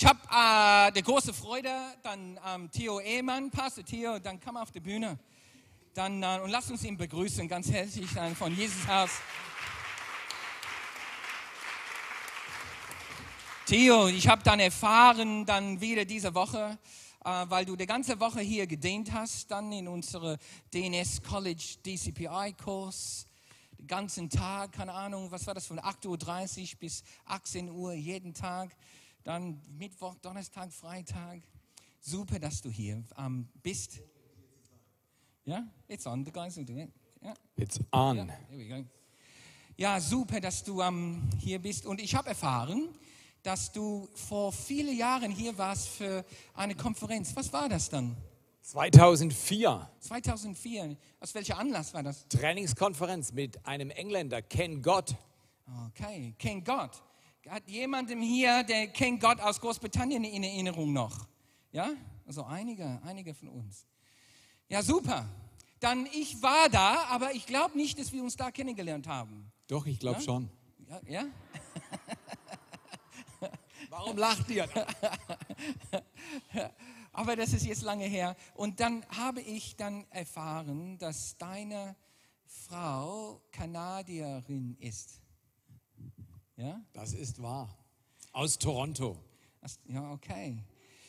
Ich habe äh, die große Freude, dann ähm, Theo Ehmann, Pastor Theo, dann komm auf die Bühne. Dann, äh, und lass uns ihn begrüßen, ganz herzlich äh, von Jesus Haus. Theo, ich habe dann erfahren, dann wieder diese Woche, äh, weil du die ganze Woche hier gedient hast, dann in unsere DNS College DCPI Kurs, den ganzen Tag, keine Ahnung, was war das von 8.30 Uhr bis 18 Uhr jeden Tag dann Mittwoch, Donnerstag, Freitag. Super, dass du hier ähm, bist. Ja, it's on. The guys will do it. Yeah. It's on. Ja, here we go. Ja, super, dass du ähm, hier bist. Und ich habe erfahren, dass du vor vielen Jahren hier warst für eine Konferenz. Was war das dann? 2004. 2004. Aus welcher Anlass war das? Trainingskonferenz mit einem Engländer, Ken Gott. Okay, Ken Gott. Hat jemandem hier, der kennt Gott aus Großbritannien in Erinnerung noch? Ja? Also einige, einige von uns. Ja, super. Dann ich war da, aber ich glaube nicht, dass wir uns da kennengelernt haben. Doch, ich glaube Ja? schon. Ja? ja? Warum lacht ihr? Aber das ist jetzt lange her. Und dann habe ich dann erfahren, dass deine Frau Kanadierin ist. Ja? Das ist wahr. Aus Toronto. Ja, okay.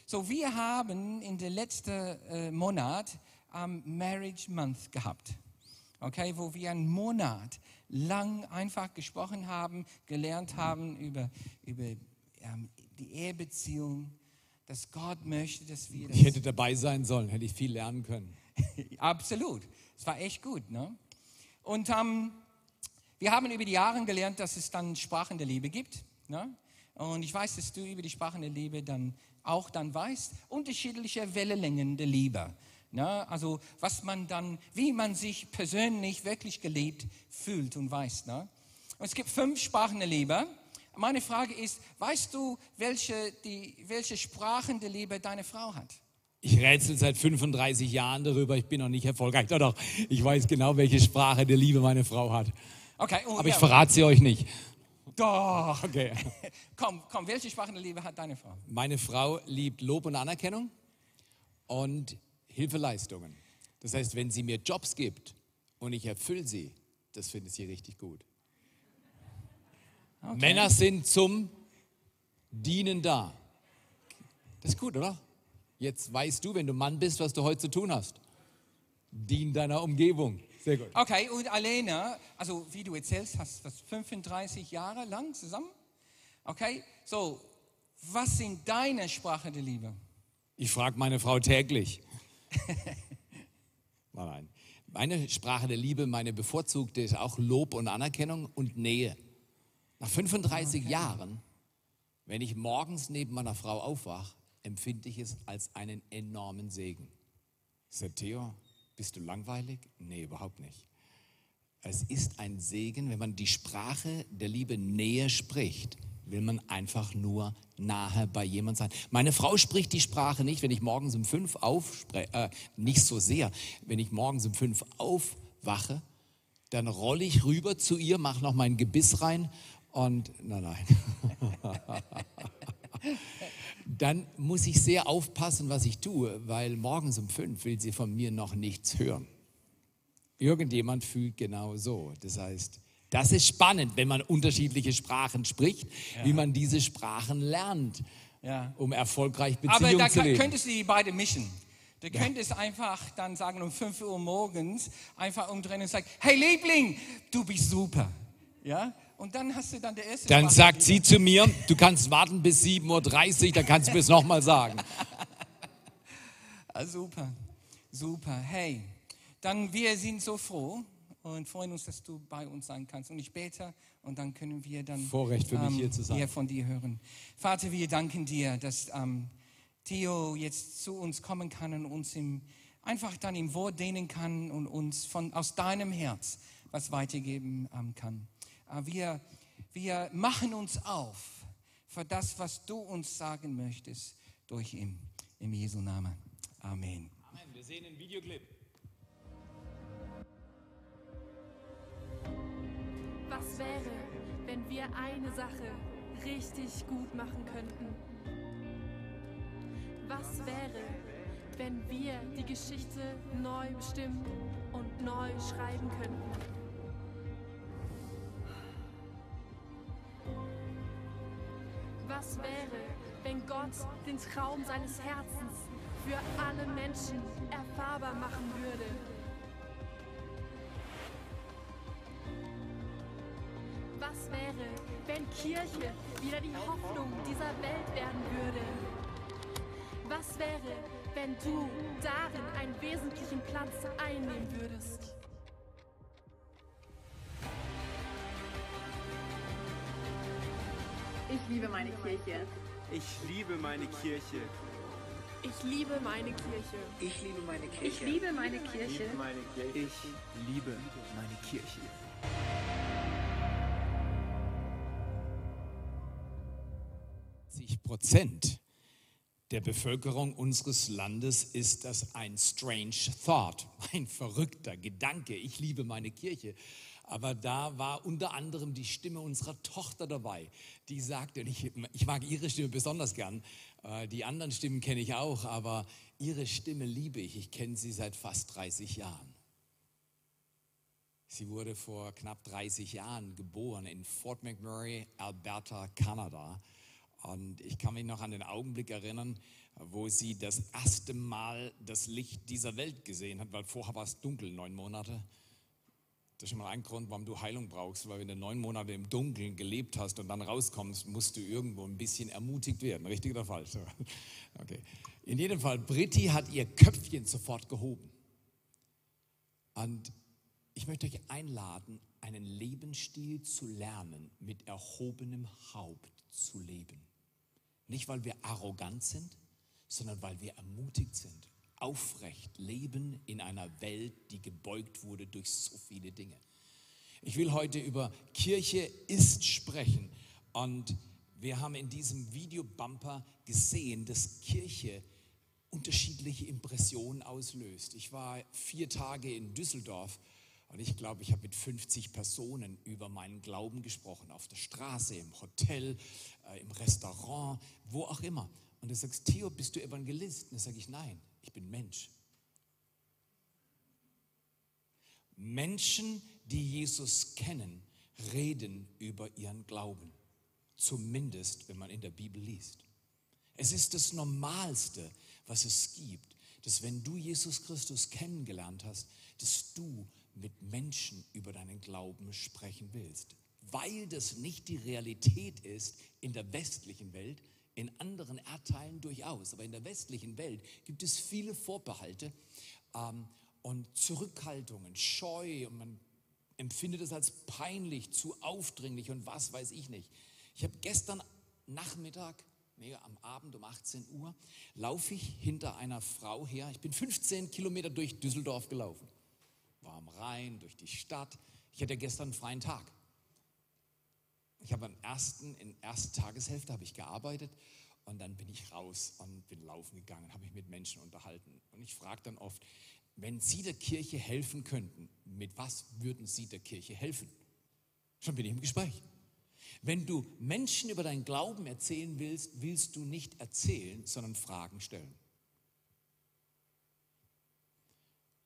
So, wir haben in der letzten äh, Monat ähm, Marriage Month gehabt. Okay, wo wir einen Monat lang einfach gesprochen haben, gelernt haben über, über ähm, die Ehebeziehung, dass Gott möchte, dass wir das Ich hätte dabei sein sollen, hätte ich viel lernen können. Absolut. Es war echt gut. Ne? Und ähm, wir haben über die Jahre gelernt, dass es dann Sprachen der Liebe gibt. Ne? Und ich weiß, dass du über die Sprachen der Liebe dann auch dann weißt, unterschiedliche Wellenlängen der Liebe. Ne? Also was man dann, wie man sich persönlich wirklich geliebt fühlt und weiß. Ne? Und es gibt fünf Sprachen der Liebe. Meine Frage ist, weißt du, welche, die, welche Sprachen der Liebe deine Frau hat? Ich rätsel seit 35 Jahren darüber, ich bin noch nicht erfolgreich. Doch, doch, ich weiß genau, welche Sprache der Liebe meine Frau hat. Okay, oh, Aber ich verrate sie euch nicht. Doch. Okay. Komm, komm, welche Sprachen der Liebe hat deine Frau? Meine Frau liebt Lob und Anerkennung und Hilfeleistungen. Das heißt, wenn sie mir Jobs gibt und ich erfülle sie, das findet sie richtig gut. Okay. Männer sind zum Dienen da. Das ist gut, oder? Jetzt weißt du, wenn du Mann bist, was du heute zu tun hast. Dien deiner Umgebung. Sehr gut. Okay, und Alena, also wie du erzählst, hast du 35 Jahre lang zusammen? Okay, so, was sind deine Sprachen der Liebe? Ich frage meine Frau täglich. Nein. Meine Sprache der Liebe, meine bevorzugte ist auch Lob und Anerkennung und Nähe. Nach 35 Jahren, wenn ich morgens neben meiner Frau aufwache, empfinde ich es als einen enormen Segen. Sagt Theo, bist du langweilig? Nee, überhaupt nicht. Es ist ein Segen, wenn man die Sprache der Liebe Nähe spricht, will man einfach nur nahe bei jemand sein. Meine Frau spricht die Sprache nicht, wenn ich morgens um fünf aufspreche, äh, nicht so sehr, wenn ich morgens um fünf aufwache, dann rolle ich rüber zu ihr, mache noch mein Gebiss rein und, nein, nein. dann muss ich sehr aufpassen, was ich tue, weil morgens um fünf will sie von mir noch nichts hören. Irgendjemand fühlt genau so. Das heißt, das ist spannend, wenn man unterschiedliche Sprachen spricht, wie man diese Sprachen lernt, Ja. um erfolgreich Aber Beziehungen da zu kann, leben. könntest du die beide mischen. Du könntest einfach dann sagen, um 5 Uhr morgens einfach umdrehen und sagen, hey Liebling, du bist super. Ja? Und dann hast du dann der erste Dann sagt sie zu mir, du kannst warten bis 7.30 Uhr, dann kannst du es nochmal sagen. Ah, super, super. Hey, dann wir sind so froh und freuen uns, dass du bei uns sein kannst. Und ich bete und dann können wir dann Vorrecht für mich, hier zu sein. hier von dir hören. Vater, wir danken dir, dass ähm, Theo jetzt zu uns kommen kann und uns im, einfach dann im Wort dienen kann und uns von, aus deinem Herz was weitergeben ähm, kann. Äh, wir, wir machen uns auf für das, was du uns sagen möchtest durch ihn. Im Jesu Namen. Amen. Amen. Wir sehen einen Videoclip. Was wäre, wenn wir eine Sache richtig gut machen könnten? Was wäre, wenn wir die Geschichte neu bestimmen und neu schreiben könnten? Was wäre, wenn Gott den Traum seines Herzens für alle Menschen erfahrbar machen würde? Was wäre, wenn Kirche wieder die Hoffnung dieser Welt werden würde? Was wäre, wenn du darin einen wesentlichen Platz einnehmen würdest? Liebe meine Kirche. Ich liebe meine Kirche. Ich liebe meine Kirche. Ich liebe meine Kirche. Ich liebe meine Kirche. Ich liebe meine Kirche. Prozent der Bevölkerung unseres Landes ist das ein strange thought, ein verrückter Gedanke. Ich liebe meine Kirche. Aber da war unter anderem die Stimme unserer Tochter dabei, die sagte, und ich, ich mag ihre Stimme besonders gern, äh, die anderen Stimmen kenne ich auch, aber ihre Stimme liebe ich. Ich kenne sie seit fast 30 Jahren. Sie wurde vor knapp 30 Jahren geboren in Fort McMurray, Alberta, Kanada. Und ich kann mich noch an den Augenblick erinnern, wo sie das erste Mal das Licht dieser Welt gesehen hat, weil vorher war es dunkel, neun Monate. Das ist schon mal ein Grund, warum du Heilung brauchst, weil wenn du neun Monate im Dunkeln gelebt hast und dann rauskommst, musst du irgendwo ein bisschen ermutigt werden. Richtig oder falsch? Okay. In jedem Fall, Britti hat ihr Köpfchen sofort gehoben. Und ich möchte euch einladen, einen Lebensstil zu lernen, mit erhobenem Haupt zu leben. Nicht, weil wir arrogant sind, sondern weil wir ermutigt sind, aufrecht leben in einer Welt, die gebeugt wurde durch so viele Dinge. Ich will heute über Kirche ist sprechen und wir haben in diesem Videobumper gesehen, dass Kirche unterschiedliche Impressionen auslöst. Ich war vier Tage in Düsseldorf und ich glaube, ich habe mit 50 Personen über meinen Glauben gesprochen, auf der Straße, im Hotel, äh, im Restaurant, wo auch immer. Und du sagst, Theo, bist du Evangelist? Und dann sage ich, nein, ich bin Mensch. Menschen, die Jesus kennen, reden über ihren Glauben. Zumindest, wenn man in der Bibel liest. Es ist das Normalste, was es gibt, dass wenn du Jesus Christus kennengelernt hast, dass du mit Menschen über deinen Glauben sprechen willst. Weil das nicht die Realität ist in der westlichen Welt, in anderen Erdteilen durchaus, aber in der westlichen Welt gibt es viele Vorbehalte ähm, und Zurückhaltungen, Scheu und man empfindet es als peinlich, zu aufdringlich und was weiß ich nicht. Ich habe gestern Nachmittag, nee, am Abend um 18 Uhr, laufe ich hinter einer Frau her. Ich bin 15 Kilometer durch Düsseldorf gelaufen war am Rhein, durch die Stadt. Ich hatte gestern einen freien Tag. Ich habe am ersten, in ersten Tageshälfte habe ich gearbeitet und dann bin ich raus und bin laufen gegangen, habe mich mit Menschen unterhalten. Und ich frage dann oft, wenn Sie der Kirche helfen könnten, mit was würden Sie der Kirche helfen? Schon bin ich im Gespräch. Wenn du Menschen über deinen Glauben erzählen willst, willst du nicht erzählen, sondern Fragen stellen.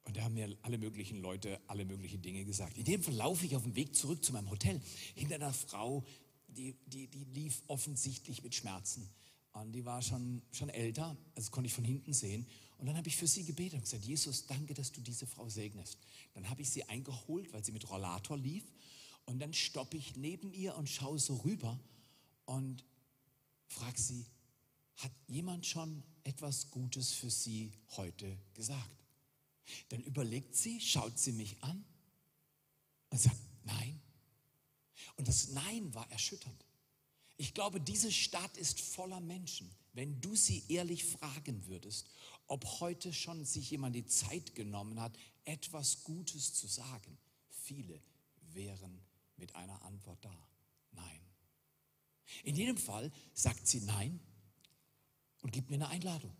Und da haben mir alle möglichen Leute alle möglichen Dinge gesagt. In dem Fall laufe ich auf dem Weg zurück zu meinem Hotel hinter einer Frau, die, die, die lief offensichtlich mit Schmerzen. Und die war schon, schon älter, also konnte ich von hinten sehen. Und dann habe ich für sie gebetet und gesagt, Jesus, danke, dass du diese Frau segnest. Dann habe ich sie eingeholt, weil sie mit Rollator lief. Und dann stoppe ich neben ihr und schaue so rüber und frage sie, hat jemand schon etwas Gutes für sie heute gesagt? Dann überlegt sie, schaut sie mich an und sagt, nein. Und das Nein war erschütternd. Ich glaube, diese Stadt ist voller Menschen. Wenn du sie ehrlich fragen würdest, ob heute schon sich jemand die Zeit genommen hat, etwas Gutes zu sagen, viele wären mit einer Antwort da. Nein. In jedem Fall sagt sie Nein und gibt mir eine Einladung.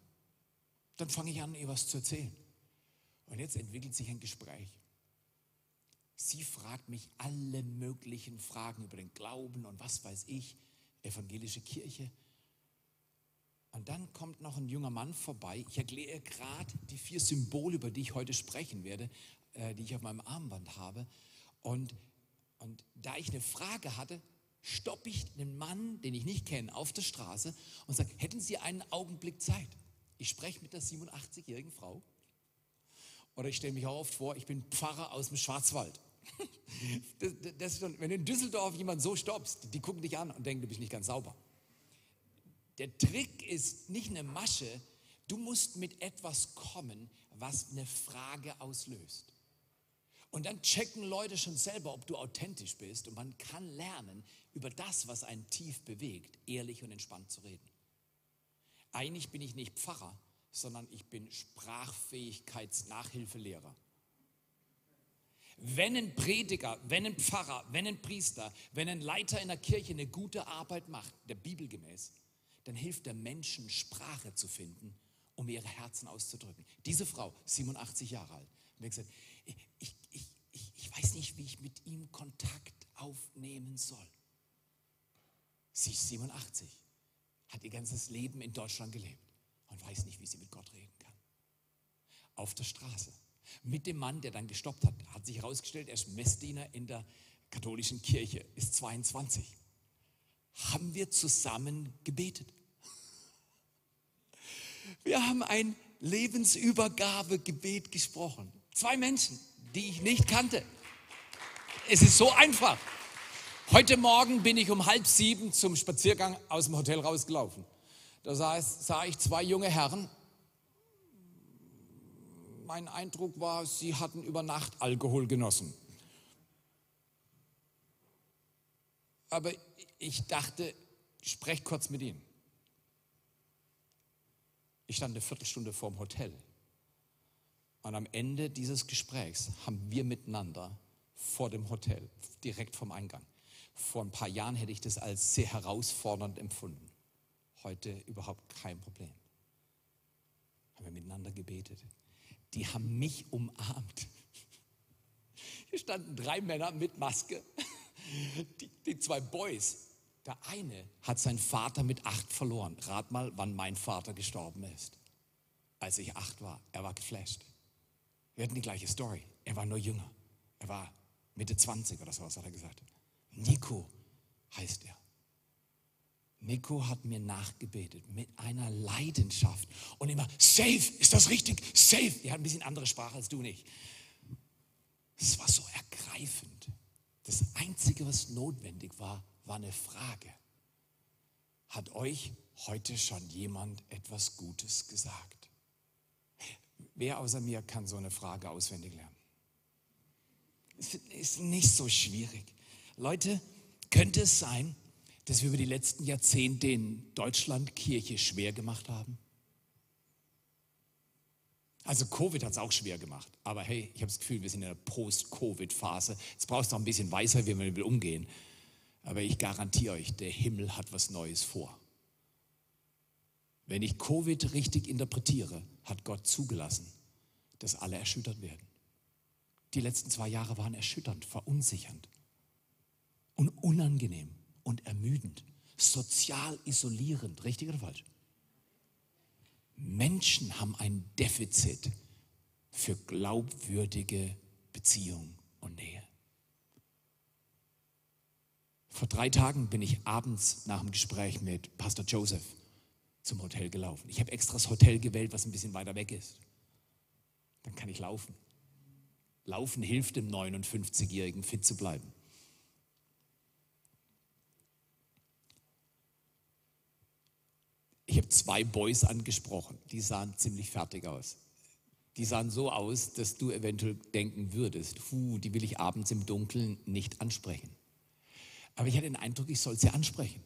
Dann fange ich an, ihr was zu erzählen. Und jetzt entwickelt sich ein Gespräch. Sie fragt mich alle möglichen Fragen über den Glauben und was weiß ich, evangelische Kirche. Und dann kommt noch ein junger Mann vorbei. Ich erkläre gerade die vier Symbole, über die ich heute sprechen werde, äh, die ich auf meinem Armband habe. Und, und da ich eine Frage hatte, stoppe ich einen Mann, den ich nicht kenne, auf der Straße und sage, hätten Sie einen Augenblick Zeit? Ich spreche mit der 87-jährigen Frau. Oder ich stelle mich auch oft vor, ich bin Pfarrer aus dem Schwarzwald. Das, das schon, wenn in Düsseldorf jemand so stoppst, die gucken dich an und denken, du bist nicht ganz sauber. Der Trick ist nicht eine Masche, du musst mit etwas kommen, was eine Frage auslöst. Und dann checken Leute schon selber, ob du authentisch bist und man kann lernen, über das, was einen tief bewegt, ehrlich und entspannt zu reden. Eigentlich bin ich nicht Pfarrer, sondern ich bin Sprachfähigkeitsnachhilfelehrer. Wenn ein Prediger, wenn ein Pfarrer, wenn ein Priester, wenn ein Leiter in der Kirche eine gute Arbeit macht, der Bibel gemäß, dann hilft der Menschen Sprache zu finden, um ihre Herzen auszudrücken. Diese Frau, 87 Jahre alt, hat gesagt, ich, ich, ich, ich weiß nicht, wie ich mit ihm Kontakt aufnehmen soll. Sie ist 87, hat ihr ganzes Leben in Deutschland gelebt und weiß nicht, wie sie mit Gott reden kann. Auf der Straße. Mit dem Mann, der dann gestoppt hat, hat sich herausgestellt, er ist Messdiener in der katholischen Kirche, ist 22. Haben wir zusammen gebetet. Wir haben ein Lebensübergabegebet gesprochen. Zwei Menschen, die ich nicht kannte. Es ist so einfach. Heute Morgen bin ich um halb sieben zum Spaziergang aus dem Hotel rausgelaufen. Da sah, sah ich zwei junge Herren. Mein Eindruck war, sie hatten über Nacht Alkohol genossen. Aber ich dachte, sprech kurz mit ihnen. Ich stand eine Viertelstunde vorm Hotel. Und am Ende dieses Gesprächs haben wir miteinander vor dem Hotel, direkt vom Eingang. Vor ein paar Jahren hätte ich das als sehr herausfordernd empfunden. Heute überhaupt kein Problem. Haben wir miteinander gebetet. Die haben mich umarmt. Hier standen drei Männer mit Maske. Die, die zwei Boys. Der eine hat seinen Vater mit acht verloren. Rat mal, wann mein Vater gestorben ist. Als ich acht war. Er war geflasht. Wir hatten die gleiche Story. Er war nur jünger. Er war Mitte 20 oder so, was hat er gesagt. Nico heißt er. Nico hat mir nachgebetet mit einer Leidenschaft und immer, safe, ist das richtig? Safe. Er hat ein bisschen andere Sprache als du nicht. Es war so ergreifend. Das Einzige, was notwendig war, war eine Frage. Hat euch heute schon jemand etwas Gutes gesagt? Wer außer mir kann so eine Frage auswendig lernen? Es ist nicht so schwierig. Leute, könnte es sein, dass wir über die letzten Jahrzehnte in Deutschland Kirche schwer gemacht haben? Also Covid hat es auch schwer gemacht. Aber hey, ich habe das Gefühl, wir sind in einer Post-Covid-Phase. Jetzt brauchst du auch ein bisschen Weisheit, wie wir damit umgehen. Aber ich garantiere euch, der Himmel hat was Neues vor. Wenn ich Covid richtig interpretiere, hat Gott zugelassen, dass alle erschüttert werden. Die letzten zwei Jahre waren erschütternd, verunsichernd und unangenehm und ermüdend, sozial isolierend, richtig oder falsch? Menschen haben ein Defizit für glaubwürdige Beziehung und Nähe. Vor drei Tagen bin ich abends nach dem Gespräch mit Pastor Joseph zum Hotel gelaufen. Ich habe extra das Hotel gewählt, was ein bisschen weiter weg ist. Dann kann ich laufen. Laufen hilft dem 59-Jährigen, fit zu bleiben. Ich habe zwei Boys angesprochen, die sahen ziemlich fertig aus. Die sahen so aus, dass du eventuell denken würdest, hu, die will ich abends im Dunkeln nicht ansprechen. Aber ich hatte den Eindruck, ich soll sie ansprechen.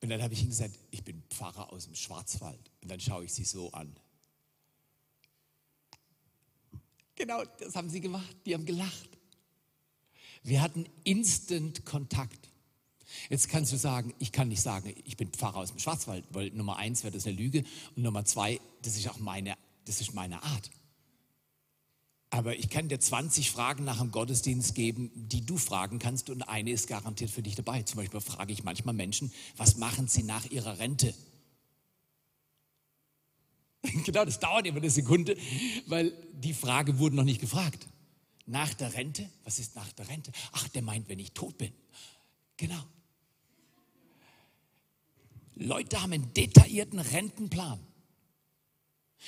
Und dann habe ich ihnen gesagt, ich bin Pfarrer aus dem Schwarzwald. Und dann schaue ich sie so an. Genau, das haben sie gemacht. Die haben gelacht. Wir hatten instant Kontakt. Jetzt kannst du sagen, ich kann nicht sagen, ich bin Pfarrer aus dem Schwarzwald, weil Nummer eins wäre das eine Lüge und Nummer zwei, das ist auch meine, das ist meine Art. Aber ich kann dir 20 Fragen nach dem Gottesdienst geben, die du fragen kannst und eine ist garantiert für dich dabei. Zum Beispiel frage ich manchmal Menschen, was machen sie nach ihrer Rente? Genau, das dauert immer eine Sekunde, weil die Frage wurde noch nicht gefragt. Nach der Rente? Was ist nach der Rente? Ach, der meint, wenn ich tot bin. Genau. Leute haben einen detaillierten Rentenplan.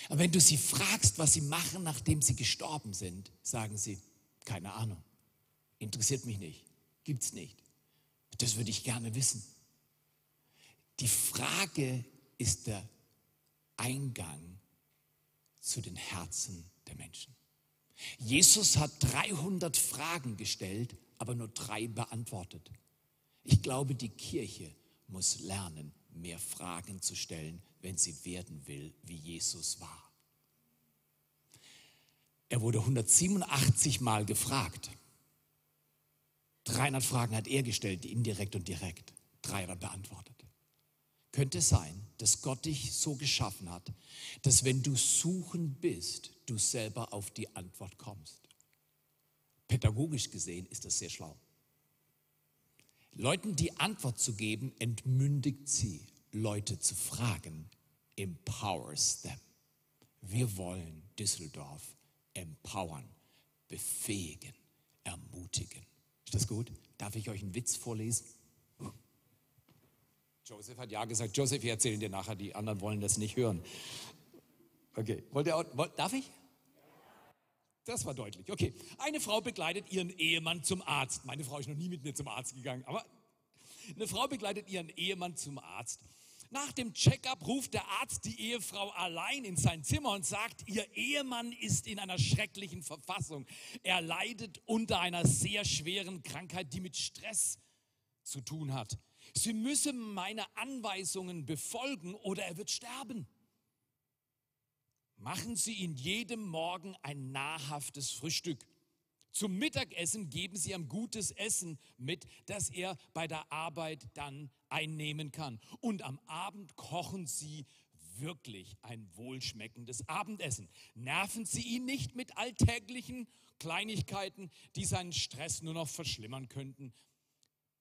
Aber wenn du sie fragst, was sie machen, nachdem sie gestorben sind, sagen sie, keine Ahnung, interessiert mich nicht, gibt's nicht. Das würde ich gerne wissen. Die Frage ist der Eingang zu den Herzen der Menschen. Jesus hat 300 Fragen gestellt, aber nur drei beantwortet. Ich glaube, die Kirche muss lernen, mehr Fragen zu stellen, wenn sie werden will, wie Jesus war. Er wurde 187 Mal gefragt. 300 Fragen hat er gestellt, indirekt und direkt. 300 beantwortet. Könnte es sein, dass Gott dich so geschaffen hat, dass wenn du suchen bist, du selber auf die Antwort kommst. Pädagogisch gesehen ist das sehr schlau. Leuten die Antwort zu geben, entmündigt sie. Leute zu fragen, empowers them. Wir wollen Düsseldorf empowern, befähigen, ermutigen. Ist das gut? Darf ich euch einen Witz vorlesen? Joseph hat ja gesagt, Joseph, ich erzähle dir nachher, die anderen wollen das nicht hören. Okay, wollt ihr wollt, darf ich? Das war deutlich. Okay, eine Frau begleitet ihren Ehemann zum Arzt. Meine Frau ist noch nie mit mir zum Arzt gegangen, aber eine Frau begleitet ihren Ehemann zum Arzt. Nach dem Checkup ruft der Arzt die Ehefrau allein in sein Zimmer und sagt, ihr Ehemann ist in einer schrecklichen Verfassung. Er leidet unter einer sehr schweren Krankheit, die mit Stress zu tun hat. Sie müsse meine Anweisungen befolgen oder er wird sterben. Machen Sie ihn jedem Morgen ein nahrhaftes Frühstück. Zum Mittagessen geben Sie ihm gutes Essen mit, das er bei der Arbeit dann einnehmen kann. Und am Abend kochen Sie wirklich ein wohlschmeckendes Abendessen. Nerven Sie ihn nicht mit alltäglichen Kleinigkeiten, die seinen Stress nur noch verschlimmern könnten.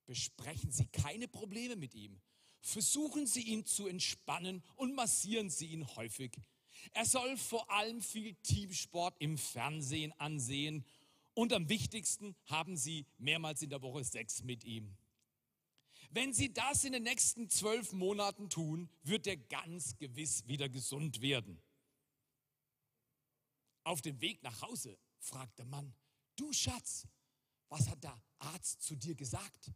Besprechen Sie keine Probleme mit ihm. Versuchen Sie ihn zu entspannen und massieren Sie ihn häufig. Er soll vor allem viel Teamsport im Fernsehen ansehen und am wichtigsten haben Sie mehrmals in der Woche Sex mit ihm. Wenn Sie das in den nächsten zwölf Monaten tun, wird er ganz gewiss wieder gesund werden. Auf dem Weg nach Hause fragt der Mann, du Schatz, was hat der Arzt zu dir gesagt?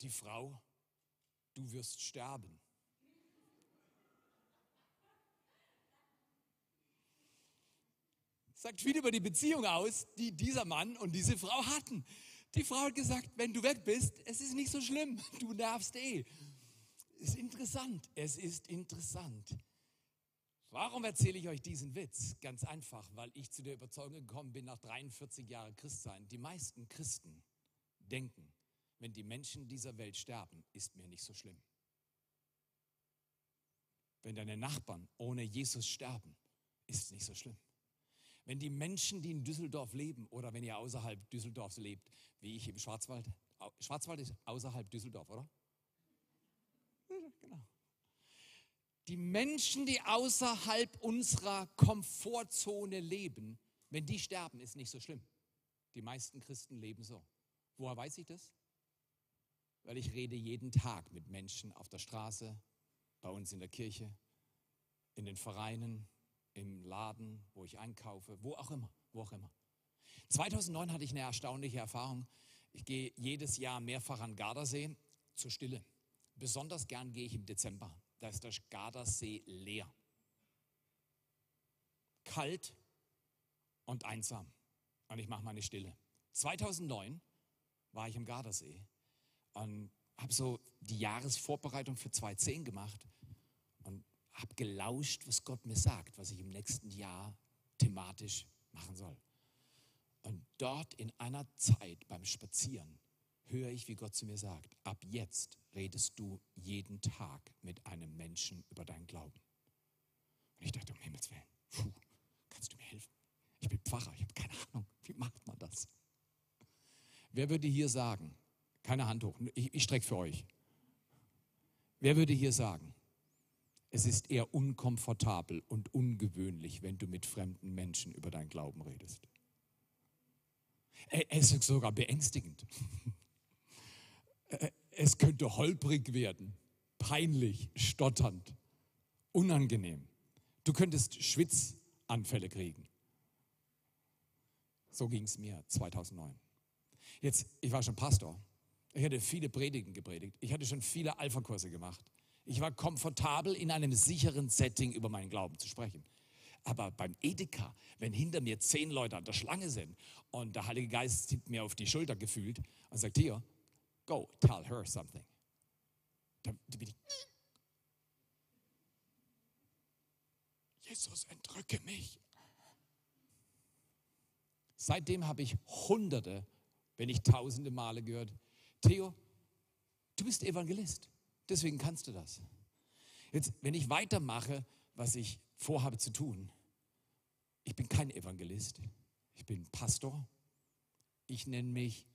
Die Frau, du wirst sterben. Sagt viel über die Beziehung aus, die dieser Mann und diese Frau hatten. Die Frau hat gesagt, wenn du weg bist, es ist nicht so schlimm, du nervst eh. Ist interessant, es ist interessant. Warum erzähle ich euch diesen Witz? Ganz einfach, weil ich zu der Überzeugung gekommen bin, nach 43 Jahren Christsein, die meisten Christen denken, wenn die Menschen dieser Welt sterben, ist mir nicht so schlimm. Wenn deine Nachbarn ohne Jesus sterben, ist es nicht so schlimm. Wenn die Menschen, die in Düsseldorf leben oder wenn ihr außerhalb Düsseldorfs lebt, wie ich im Schwarzwald, Schwarzwald ist außerhalb Düsseldorf, oder? Genau. Die Menschen, die außerhalb unserer Komfortzone leben, wenn die sterben, ist nicht so schlimm. Die meisten Christen leben so. Woher weiß ich das? Weil ich rede jeden Tag mit Menschen auf der Straße, bei uns in der Kirche, in den Vereinen, im Laden, wo ich einkaufe, wo auch immer, wo auch immer. 2009 hatte ich eine erstaunliche Erfahrung. Ich gehe jedes Jahr mehrfach an Gardasee zur Stille. Besonders gern gehe ich im Dezember. Da ist der Gardasee leer. Kalt und einsam. Und ich mache meine Stille. 2009 war ich im Gardasee und habe so die Jahresvorbereitung für 2010 gemacht habe gelauscht, was Gott mir sagt, was ich im nächsten Jahr thematisch machen soll. Und dort in einer Zeit beim Spazieren höre ich, wie Gott zu mir sagt, ab jetzt redest du jeden Tag mit einem Menschen über deinen Glauben. Und ich dachte, um Himmels Willen, puh, kannst du mir helfen? Ich bin Pfarrer. Ich habe keine Ahnung, wie macht man das? Wer würde hier sagen, keine Hand hoch, ich, ich strecke für euch. Wer würde hier sagen, es ist eher unkomfortabel und ungewöhnlich, wenn du mit fremden Menschen über deinen Glauben redest? Es ist sogar beängstigend. Es könnte holprig werden, peinlich, stotternd, unangenehm. Du könntest Schwitzanfälle kriegen. So ging es mir 2009. Jetzt, ich war schon Pastor. Ich hatte viele Predigten gepredigt. Ich hatte schon viele Alpha-Kurse gemacht. Ich war komfortabel, in einem sicheren Setting über meinen Glauben zu sprechen. Aber beim Edeka, wenn hinter mir zehn Leute an der Schlange sind und der Heilige Geist sieht mir auf die Schulter gefühlt und sagt, hier, go, tell her something. Da, da bin ich, Jesus, entrücke mich. Seitdem habe ich hunderte, wenn nicht tausende Male gehört, Theo, du bist Evangelist, deswegen kannst du das. Jetzt, wenn ich weitermache, was ich vorhabe zu tun, ich bin kein Evangelist, ich bin Pastor, ich nenne mich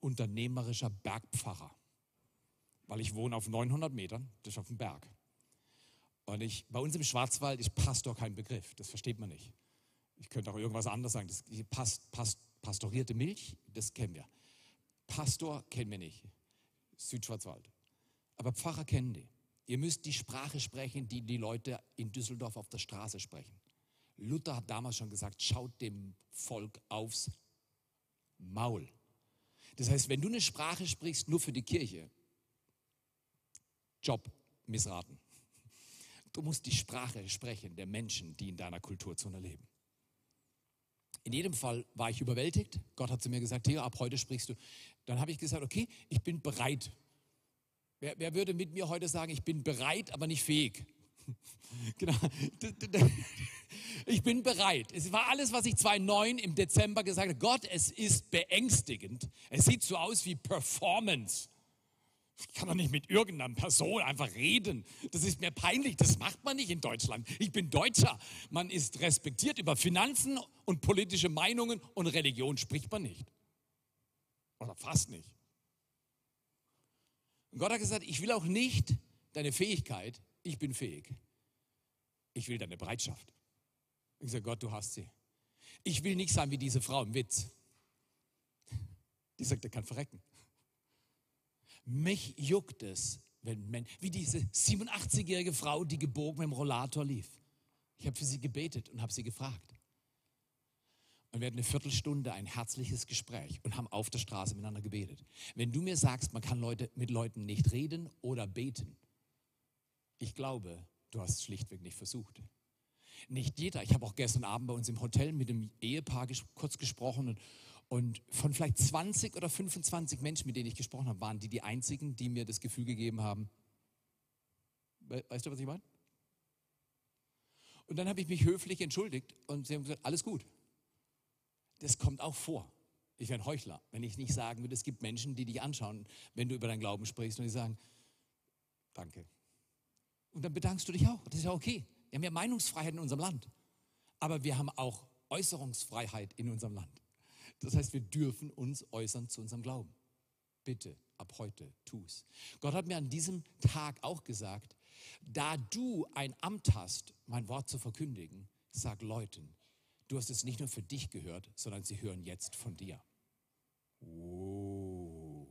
unternehmerischer Bergpfarrer, weil ich wohne auf 900 Metern, das ist auf dem Berg. Und ich, bei uns im Schwarzwald ist Pastor kein Begriff, das versteht man nicht. Ich könnte auch irgendwas anderes sagen. Das Past, Past, pastorierte Milch, das kennen wir. Pastor kennen wir nicht. Südschwarzwald. Aber Pfarrer kennen die. Ihr müsst die Sprache sprechen, die die Leute in Düsseldorf auf der Straße sprechen. Luther hat damals schon gesagt, schaut dem Volk aufs Maul. Das heißt, wenn du eine Sprache sprichst, nur für die Kirche, Job missraten. Du musst die Sprache sprechen der Menschen, die in deiner Kulturzone leben. In jedem Fall war ich überwältigt. Gott hat zu mir gesagt, Theo, ab heute sprichst du. Dann habe ich gesagt, okay, ich bin bereit. Wer, wer würde mit mir heute sagen, ich bin bereit, aber nicht fähig? genau. Ich bin bereit. Es war alles, was ich 2009 im Dezember gesagt habe. Gott, es ist beängstigend. Es sieht so aus wie Performance. Ich kann doch nicht mit irgendeiner Person einfach reden. Das ist mir peinlich. Das macht man nicht in Deutschland. Ich bin Deutscher. Man ist respektiert über Finanzen und politische Meinungen und Religion spricht man nicht. Oder fast nicht. Und Gott hat gesagt, ich will auch nicht deine Fähigkeit, ich bin fähig. Ich will deine Bereitschaft. Ich sage, Gott, du hast sie. Ich will nicht sein wie diese Frau im Witz. Die sagt, er kann verrecken. Mich juckt es, wenn Menschen, wie diese 87-jährige Frau, die gebogen mit dem Rollator lief. Ich habe für sie gebetet und habe sie gefragt. Und wir hatten eine Viertelstunde ein herzliches Gespräch und haben auf der Straße miteinander gebetet. Wenn du mir sagst, man kann Leute, mit Leuten nicht reden oder beten, ich glaube, du hast es schlichtweg nicht versucht. Nicht jeder. Ich habe auch gestern Abend bei uns im Hotel mit dem Ehepaar kurz gesprochen und, und von vielleicht 20 oder 25 Menschen, mit denen ich gesprochen habe, waren die die einzigen, die mir das Gefühl gegeben haben, weißt du, was ich meine? Und dann habe ich mich höflich entschuldigt und sie haben gesagt, alles gut. Das kommt auch vor. Ich wäre ein Heuchler, wenn ich nicht sagen würde, es gibt Menschen, die dich anschauen, wenn du über deinen Glauben sprichst und die sagen, danke. Und dann bedankst du dich auch. Das ist ja okay. Wir haben ja Meinungsfreiheit in unserem Land. Aber wir haben auch Äußerungsfreiheit in unserem Land. Das heißt, wir dürfen uns äußern zu unserem Glauben. Bitte, ab heute, tu's. Gott hat mir an diesem Tag auch gesagt, da du ein Amt hast, mein Wort zu verkündigen, sag Leuten, du hast es nicht nur für dich gehört, sondern sie hören jetzt von dir. Oh.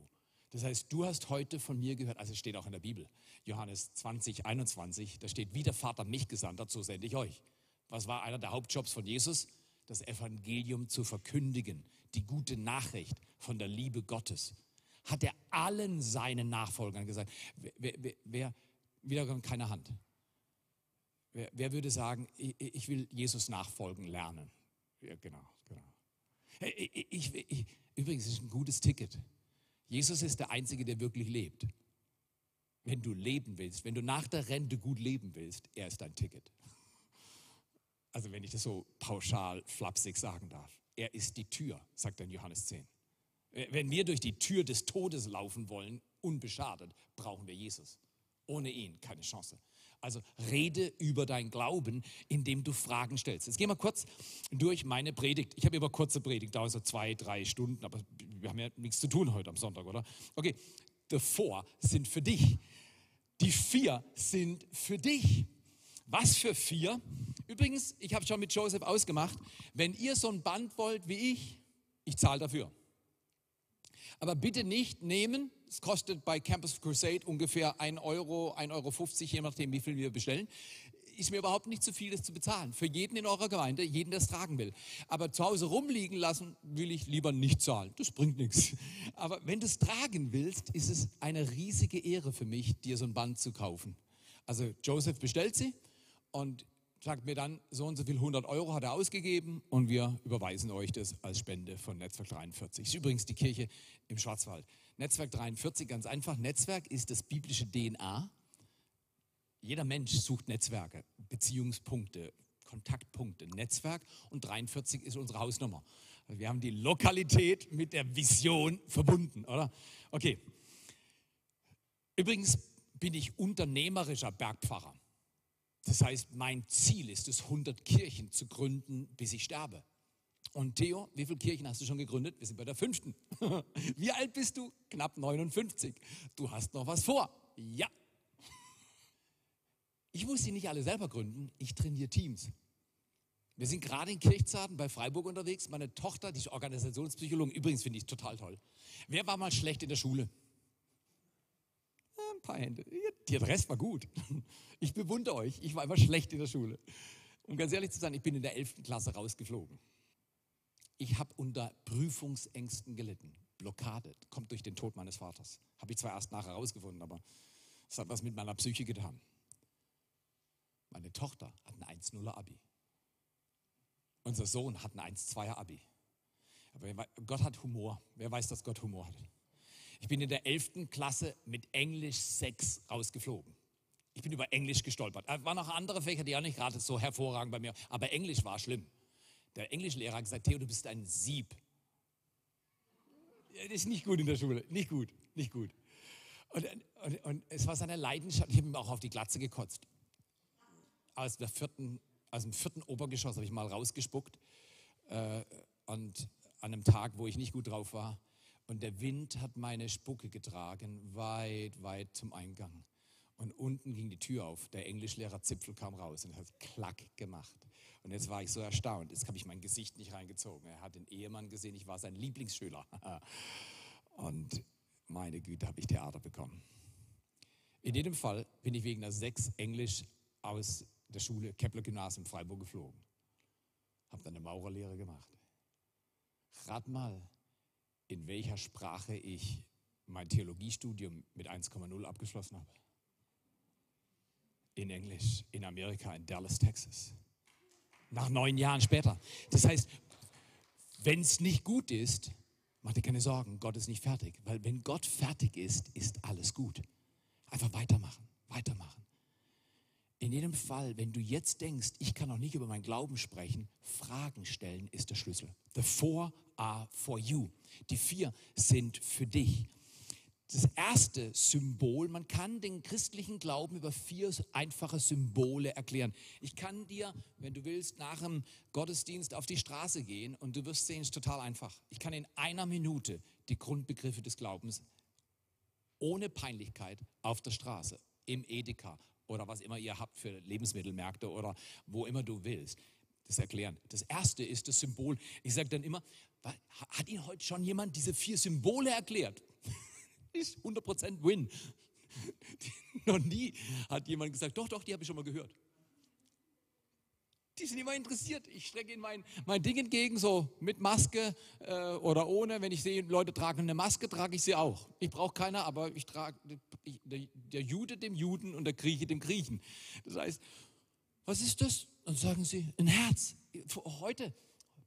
Das heißt, du hast heute von mir gehört, also es steht auch in der Bibel, Johannes 20, 21, da steht, wie der Vater mich gesandt hat, so sende ich euch. Was war einer der Hauptjobs von Jesus? Das Evangelium zu verkündigen, die gute Nachricht von der Liebe Gottes. Hat er allen seinen Nachfolgern gesagt. Wer, wer, wer wieder keine Hand. Wer, wer würde sagen, ich, ich, will Jesus nachfolgen lernen? Ja, genau, genau. Ich, ich, übrigens, ist ein gutes Ticket. Jesus ist der Einzige, der wirklich lebt. Wenn du leben willst, wenn du nach der Rente gut leben willst, er ist dein Ticket. Also wenn ich das so pauschal, flapsig sagen darf. Er ist die Tür, sagt er in Johannes 10. Wenn wir durch die Tür des Todes laufen wollen, unbeschadet, brauchen wir Jesus. Ohne ihn keine Chance. Also rede über dein Glauben, indem du Fragen stellst. Jetzt gehen wir kurz durch meine Predigt. Ich habe immer kurze Predigt, dauert so zwei, drei Stunden, aber wir haben ja nichts zu tun heute am Sonntag, oder? Okay, the four sind für dich. Die vier sind für dich. Was für vier? Übrigens, ich habe schon mit Joseph ausgemacht, wenn ihr so ein Band wollt wie ich, ich zahle dafür. Aber bitte nicht nehmen, es kostet bei Campus Crusade ungefähr 1 Euro, 1,50 Euro, je nachdem, wie viel wir bestellen. Ist mir überhaupt nicht zu viel, das zu bezahlen. Für jeden in eurer Gemeinde, jeden, der es tragen will. Aber zu Hause rumliegen lassen, will ich lieber nicht zahlen. Das bringt nichts. Aber wenn du es tragen willst, ist es eine riesige Ehre für mich, dir so ein Band zu kaufen. Also Joseph bestellt sie und sagt mir dann, so und so viel 100 Euro hat er ausgegeben und wir überweisen euch das als Spende von Netzwerk 43. Das ist übrigens die Kirche im Schwarzwald. Netzwerk 43, ganz einfach. Netzwerk ist das biblische DNA. Jeder Mensch sucht Netzwerke, Beziehungspunkte, Kontaktpunkte, Netzwerk und 43 ist unsere Hausnummer. Wir haben die Lokalität mit der Vision verbunden, oder? Okay. Übrigens bin ich unternehmerischer Bergpfarrer. Das heißt, mein Ziel ist es, 100 Kirchen zu gründen, bis ich sterbe. Und Theo, wie viele Kirchen hast du schon gegründet? Wir sind bei der fünften. Wie alt bist du? Knapp 59. Du hast noch was vor. Ja. Ich muss sie nicht alle selber gründen, ich trainiere Teams. Wir sind gerade in Kirchzarten bei Freiburg unterwegs. Meine Tochter, die ist Organisationspsychologin, übrigens finde ich total toll. Wer war mal schlecht in der Schule? Hände. Der Rest war gut. Ich bewundere euch. Ich war immer schlecht in der Schule. Um ganz ehrlich zu sein, ich bin in der 11. Klasse rausgeflogen. Ich habe unter Prüfungsängsten gelitten. Blockade, kommt durch den Tod meines Vaters. Habe ich zwar erst nachher herausgefunden, aber es hat was mit meiner Psyche getan. Meine Tochter hat ein 1-0er Abi. Unser Sohn hat ein 1-2er Abi. Aber Gott hat Humor. Wer weiß, dass Gott Humor hat? Ich bin in der 11. Klasse mit Englisch 6 rausgeflogen. Ich bin über Englisch gestolpert. Es waren noch andere Fächer, die auch nicht gerade so hervorragend bei mir, aber Englisch war schlimm. Der Englischlehrer hat gesagt, Theo, du bist ein Sieb. Das ist nicht gut in der Schule, nicht gut, nicht gut. Und, und, und es war seine Leidenschaft, ich habe ihm auch auf die Glatze gekotzt. Aus, vierten, aus dem vierten Obergeschoss habe ich mal rausgespuckt. Äh, und an einem Tag, wo ich nicht gut drauf war, und der Wind hat meine Spucke getragen, weit, weit zum Eingang. Und unten ging die Tür auf. Der Englischlehrer Zipfel kam raus und hat klack gemacht. Und jetzt war ich so erstaunt. Jetzt habe ich mein Gesicht nicht reingezogen. Er hat den Ehemann gesehen, ich war sein Lieblingsschüler. Und meine Güte, habe ich Theater bekommen. In jedem Fall bin ich wegen der sechs Englisch aus der Schule Kepler Gymnasium Freiburg geflogen. Habe dann eine Maurerlehre gemacht. Rat mal, in welcher Sprache ich mein Theologiestudium mit 1,0 abgeschlossen habe. In Englisch, in Amerika, in Dallas, Texas. Nach neun Jahren später. Das heißt, wenn es nicht gut ist, mach dir keine Sorgen, Gott ist nicht fertig. Weil wenn Gott fertig ist, ist alles gut. Einfach weitermachen, weitermachen. In jedem Fall, wenn du jetzt denkst, ich kann noch nicht über meinen Glauben sprechen, Fragen stellen ist der Schlüssel. The four are for you. Die vier sind für dich. Das erste Symbol, man kann den christlichen Glauben über vier einfache Symbole erklären. Ich kann dir, wenn du willst, nach dem Gottesdienst auf die Straße gehen und du wirst sehen, es ist total einfach. Ich kann in einer Minute die Grundbegriffe des Glaubens ohne Peinlichkeit auf der Straße, im Edeka, oder was immer ihr habt für Lebensmittelmärkte oder wo immer du willst. Das erklären. Das erste ist das Symbol. Ich sage dann immer, hat Ihnen heute schon jemand diese vier Symbole erklärt? ist 100% Win. Noch nie hat jemand gesagt, doch, doch, die habe ich schon mal gehört die sind immer interessiert. Ich strecke ihnen mein, mein Ding entgegen, so mit Maske äh, oder ohne. Wenn ich sehe, Leute tragen eine Maske, trage ich sie auch. Ich brauche keine, aber ich trage ich, der, der Jude dem Juden und der Grieche dem Griechen. Das heißt, was ist das? Und sagen sie, ein Herz. Heute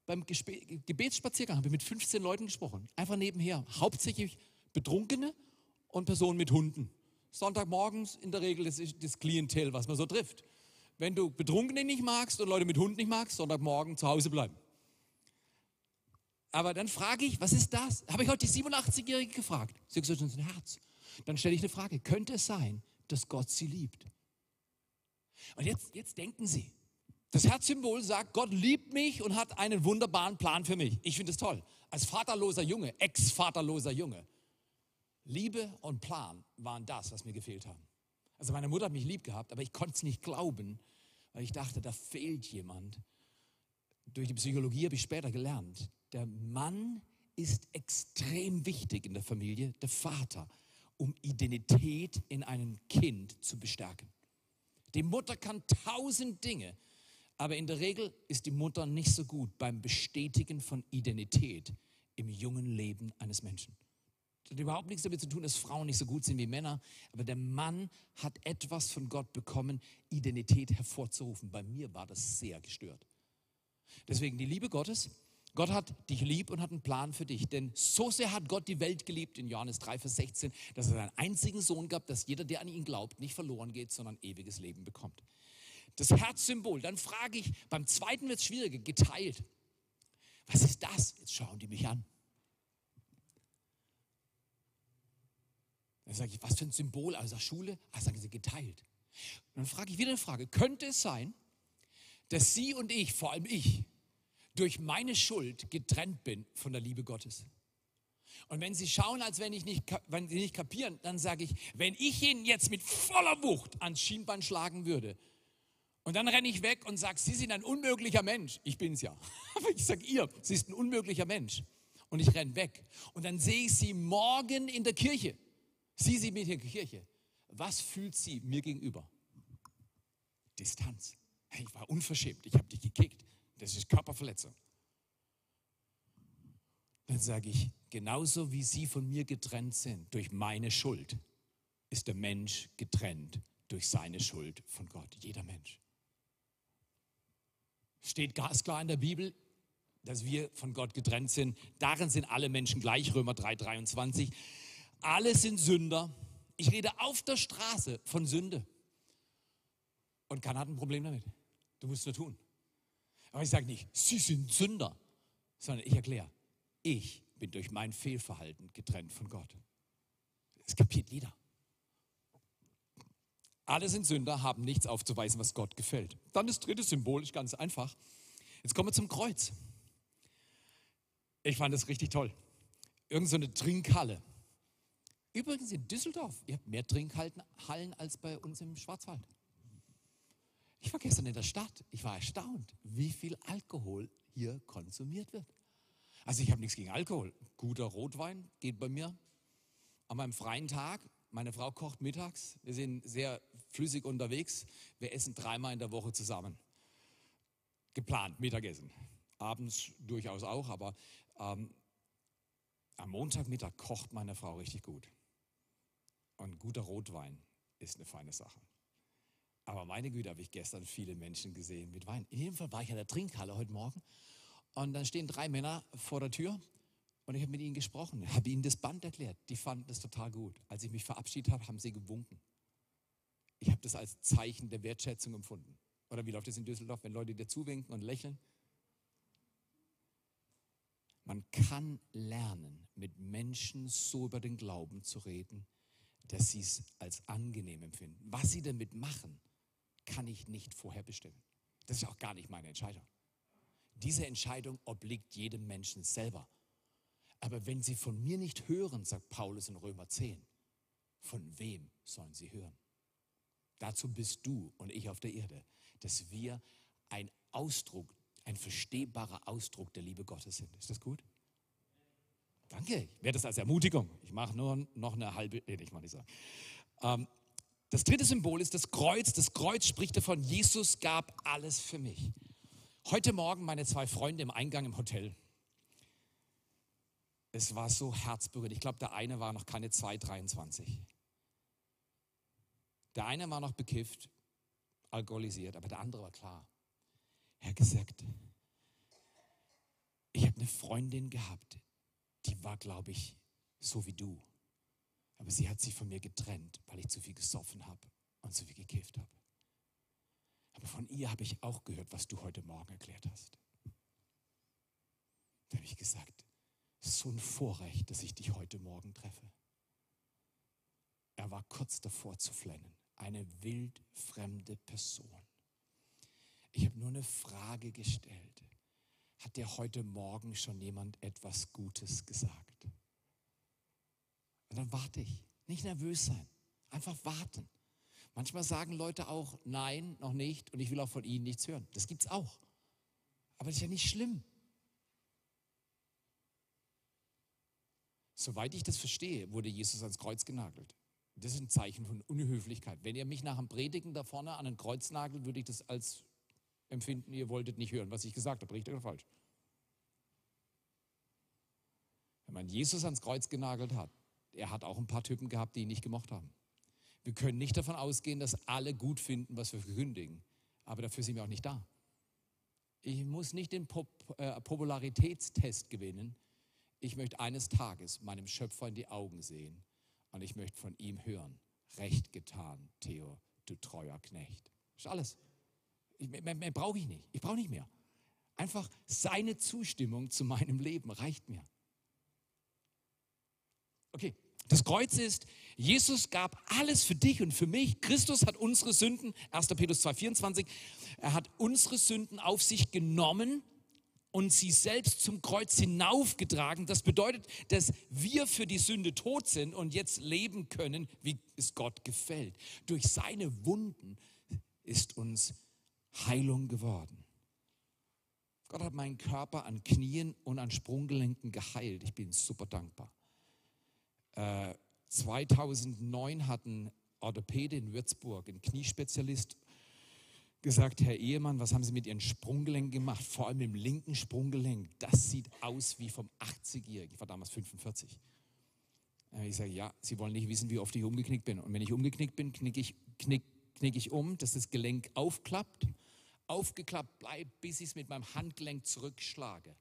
beim Gebetsspaziergang habe ich mit 15 Leuten gesprochen. Einfach nebenher. Hauptsächlich Betrunkene und Personen mit Hunden. Sonntagmorgens in der Regel das ist das Klientel, was man so trifft wenn du Betrunkene nicht magst und Leute mit Hund nicht magst, Sonntagmorgen zu Hause bleiben. Aber dann frage ich, was ist das? Habe ich heute die 87-Jährige gefragt. Sie hat gesagt, das ist ein Herz. Dann stelle ich eine Frage, könnte es sein, dass Gott sie liebt? Und jetzt, jetzt denken Sie, das Herzsymbol sagt, Gott liebt mich und hat einen wunderbaren Plan für mich. Ich finde es toll. Als vaterloser Junge, ex-vaterloser Junge, Liebe und Plan waren das, was mir gefehlt haben. Also meine Mutter hat mich lieb gehabt, aber ich konnte es nicht glauben, weil ich dachte, da fehlt jemand. Durch die Psychologie habe ich später gelernt, der Mann ist extrem wichtig in der Familie, der Vater, um Identität in einem Kind zu bestärken. Die Mutter kann tausend Dinge, aber in der Regel ist die Mutter nicht so gut beim Bestätigen von Identität im jungen Leben eines Menschen. Das hat überhaupt nichts damit zu tun, dass Frauen nicht so gut sind wie Männer, aber der Mann hat etwas von Gott bekommen, Identität hervorzurufen. Bei mir war das sehr gestört. Deswegen die Liebe Gottes. Gott hat dich lieb und hat einen Plan für dich. Denn so sehr hat Gott die Welt geliebt in Johannes 3, Vers 16, dass er seinen einzigen Sohn gab, dass jeder, der an ihn glaubt, nicht verloren geht, sondern ewiges Leben bekommt. Das Herzsymbol. Dann frage ich, beim zweiten wird es schwieriger, geteilt. Was ist das? Jetzt schauen die mich an. Dann sage ich, was für ein Symbol aus der Schule? Ah, sagen sie, geteilt. Und dann frage ich wieder eine Frage, könnte es sein, dass Sie und ich, vor allem ich, durch meine Schuld getrennt bin von der Liebe Gottes? Und wenn Sie schauen, als wenn, ich nicht, wenn Sie nicht kapieren, dann sage ich, wenn ich Ihnen jetzt mit voller Wucht ans Schienbein schlagen würde, und dann renne ich weg und sage, Sie sind ein unmöglicher Mensch. Ich bin's ja. Aber ich sage ihr, Sie ist ein unmöglicher Mensch. Und ich renne weg. Und dann sehe ich Sie morgen in der Kirche. Sie sind mit in der Kirche. Was fühlt sie mir gegenüber? Distanz. Ich war unverschämt. Ich habe dich gekickt. Das ist Körperverletzung. Dann sage ich, genauso wie Sie von mir getrennt sind durch meine Schuld, ist der Mensch getrennt durch seine Schuld von Gott. Jeder Mensch. Steht ganz klar in der Bibel, dass wir von Gott getrennt sind. Darin sind alle Menschen gleich, Römer 3, 23. Alle sind Sünder. Ich rede auf der Straße von Sünde. Und keiner hat ein Problem damit. Du musst nur tun. Aber ich sage nicht, sie sind Sünder, sondern ich erkläre, ich bin durch mein Fehlverhalten getrennt von Gott. Es kapiert jeder. Alle sind Sünder, haben nichts aufzuweisen, was Gott gefällt. Dann das dritte Symbol, ist ganz einfach. Jetzt kommen wir zum Kreuz. Ich fand das richtig toll. Irgend so eine Trinkhalle. Übrigens in Düsseldorf, ihr habt mehr Trinkhallen als bei uns im Schwarzwald. Ich war gestern in der Stadt. Ich war erstaunt, wie viel Alkohol hier konsumiert wird. Also ich habe nichts gegen Alkohol. Guter Rotwein geht bei mir an meinem freien Tag. Meine Frau kocht mittags. Wir sind sehr flüssig unterwegs. Wir essen dreimal in der Woche zusammen. Geplant, Mittagessen. Abends durchaus auch, aber ähm, am Montagmittag kocht meine Frau richtig gut. Und guter Rotwein ist eine feine Sache. Aber meine Güte, habe ich gestern viele Menschen gesehen mit Wein. In jedem Fall war ich in der Trinkhalle heute Morgen und dann stehen drei Männer vor der Tür und ich habe mit ihnen gesprochen, habe ihnen das Band erklärt. Die fanden das total gut. Als ich mich verabschiedet habe, haben sie gewunken. Ich habe das als Zeichen der Wertschätzung empfunden. Oder wie läuft es in Düsseldorf, wenn Leute dir zuwinken und lächeln? Man kann lernen, mit Menschen so über den Glauben zu reden, dass sie es als angenehm empfinden. Was sie damit machen, kann ich nicht vorher bestimmen. Das ist auch gar nicht meine Entscheidung. Diese Entscheidung obliegt jedem Menschen selber. Aber wenn sie von mir nicht hören, sagt Paulus in Römer 10, von wem sollen sie hören? Dazu bist du und ich auf der Erde, dass wir ein Ausdruck, ein verstehbarer Ausdruck der Liebe Gottes sind. Ist das gut? Danke, ich werde das als Ermutigung. Ich mache nur noch eine halbe, nee, ich mache nicht so. Ähm, das dritte Symbol ist das Kreuz. Das Kreuz spricht davon, Jesus gab alles für mich. Heute Morgen meine zwei Freunde im Eingang im Hotel. Es war so herzberührend. Ich glaube, der eine war noch keine 2,23. Der eine war noch bekifft, alkoholisiert, aber der andere war klar. Er hat gesagt, ich habe eine Freundin gehabt, die war, glaube ich, so wie du. Aber sie hat sich von mir getrennt, weil ich zu viel gesoffen habe und zu viel gekifft habe. Aber von ihr habe ich auch gehört, was du heute Morgen erklärt hast. Da habe ich gesagt, so ein Vorrecht, dass ich dich heute Morgen treffe. Er war kurz davor zu flennen. Eine wildfremde Person. Ich habe nur eine Frage gestellt. Hat dir heute Morgen schon jemand etwas Gutes gesagt? Und dann warte ich. Nicht nervös sein. Einfach warten. Manchmal sagen Leute auch, nein, noch nicht und ich will auch von ihnen nichts hören. Das gibt's auch. Aber das ist ja nicht schlimm. Soweit ich das verstehe, wurde Jesus ans Kreuz genagelt. Das ist ein Zeichen von Unhöflichkeit. Wenn ihr mich nach dem Predigen da vorne an ein Kreuz nagelt, würde ich das als empfinden, ihr wolltet nicht hören, was ich gesagt habe, richtig oder falsch. Wenn man Jesus ans Kreuz genagelt hat, er hat auch ein paar Typen gehabt, die ihn nicht gemocht haben. Wir können nicht davon ausgehen, dass alle gut finden, was wir verkündigen. Aber dafür sind wir auch nicht da. Ich muss nicht den Pop äh, Popularitätstest gewinnen. Ich möchte eines Tages meinem Schöpfer in die Augen sehen und ich möchte von ihm hören. Recht getan, Theo, du treuer Knecht. Das ist alles. Ich, mehr, mehr brauche ich nicht. Ich brauche nicht mehr. Einfach seine Zustimmung zu meinem Leben reicht mir. Okay, das Kreuz ist, Jesus gab alles für dich und für mich. Christus hat unsere Sünden, 1. Petrus 2,24, er hat unsere Sünden auf sich genommen und sie selbst zum Kreuz hinaufgetragen. Das bedeutet, dass wir für die Sünde tot sind und jetzt leben können, wie es Gott gefällt. Durch seine Wunden ist uns Heilung geworden. Gott hat meinen Körper an Knien und an Sprunggelenken geheilt. Ich bin super dankbar. 2009 äh, hat ein Orthopäde in Würzburg, ein Kniespezialist, gesagt, Herr Ehemann, was haben Sie mit Ihren Sprunggelenken gemacht? Vor allem im linken Sprunggelenk. Das sieht aus wie vom 80-Jährigen. Ich war damals 45. Äh, ich sage, ja, Sie wollen nicht wissen, wie oft ich umgeknickt bin. Und wenn ich umgeknickt bin, knicke ich, knick, knick ich um, dass das Gelenk aufklappt, aufgeklappt bleibt, bis ich es mit meinem Handgelenk zurückschlage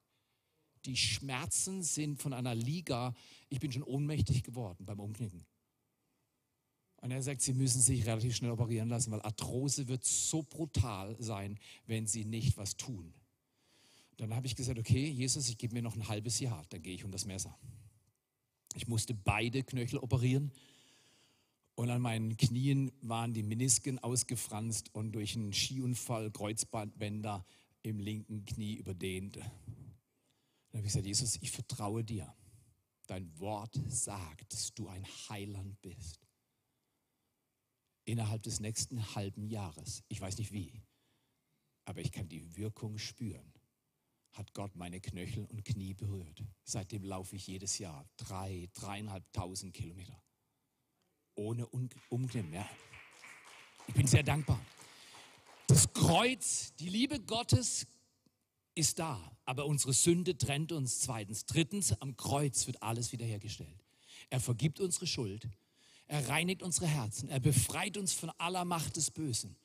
die Schmerzen sind von einer Liga, ich bin schon ohnmächtig geworden beim Umknicken. Und er sagt, Sie müssen sich relativ schnell operieren lassen, weil Arthrose wird so brutal sein, wenn Sie nicht was tun. Dann habe ich gesagt, okay, Jesus, ich gebe mir noch ein halbes Jahr, dann gehe ich um das Messer. Ich musste beide Knöchel operieren und an meinen Knien waren die Menisken ausgefranst und durch einen Skiunfall Kreuzbandbänder im linken Knie überdehnt. Dann habe ich gesagt, Jesus, ich vertraue dir. Dein Wort sagt, dass du ein Heiland bist. Innerhalb des nächsten halben Jahres, ich weiß nicht wie, aber ich kann die Wirkung spüren, hat Gott meine Knöchel und Knie berührt. Seitdem laufe ich jedes Jahr drei, dreieinhalbtausend Kilometer. Ohne Umknicken. Ja. Ich bin sehr dankbar. Das Kreuz, die Liebe Gottes ist da, aber unsere Sünde trennt uns. Zweitens, drittens, am Kreuz wird alles wiederhergestellt. Er vergibt unsere Schuld, er reinigt unsere Herzen, er befreit uns von aller Macht des Bösen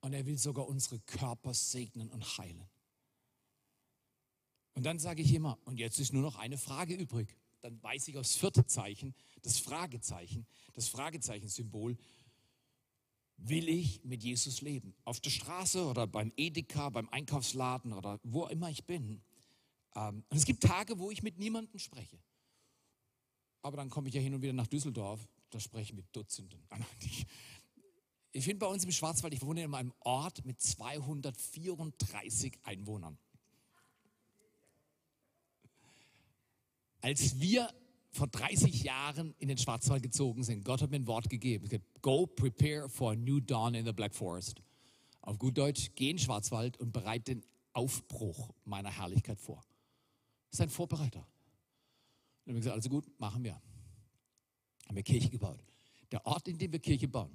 und er will sogar unsere Körper segnen und heilen. Und dann sage ich immer, und jetzt ist nur noch eine Frage übrig. Dann weiß ich aufs vierte Zeichen, das Fragezeichen, das Fragezeichen-Symbol, will ich mit Jesus leben? Auf der Straße oder beim Edeka, beim Einkaufsladen oder wo immer ich bin. Ähm, und es gibt Tage, wo ich mit niemandem spreche. Aber dann komme ich ja hin und wieder nach Düsseldorf, da spreche ich mit Dutzenden. Ich finde bei uns im Schwarzwald, ich wohne in einem Ort mit 234 Einwohnern. Als wir vor 30 Jahren in den Schwarzwald gezogen sind. Gott hat mir ein Wort gegeben. Go prepare for a new dawn in the Black Forest. Auf gut Deutsch, geh in Schwarzwald und bereite den Aufbruch meiner Herrlichkeit vor. Das ist ein Vorbereiter. Dann haben wir gesagt, also gut, machen wir. Haben wir Kirche gebaut. Der Ort, in dem wir Kirche bauen,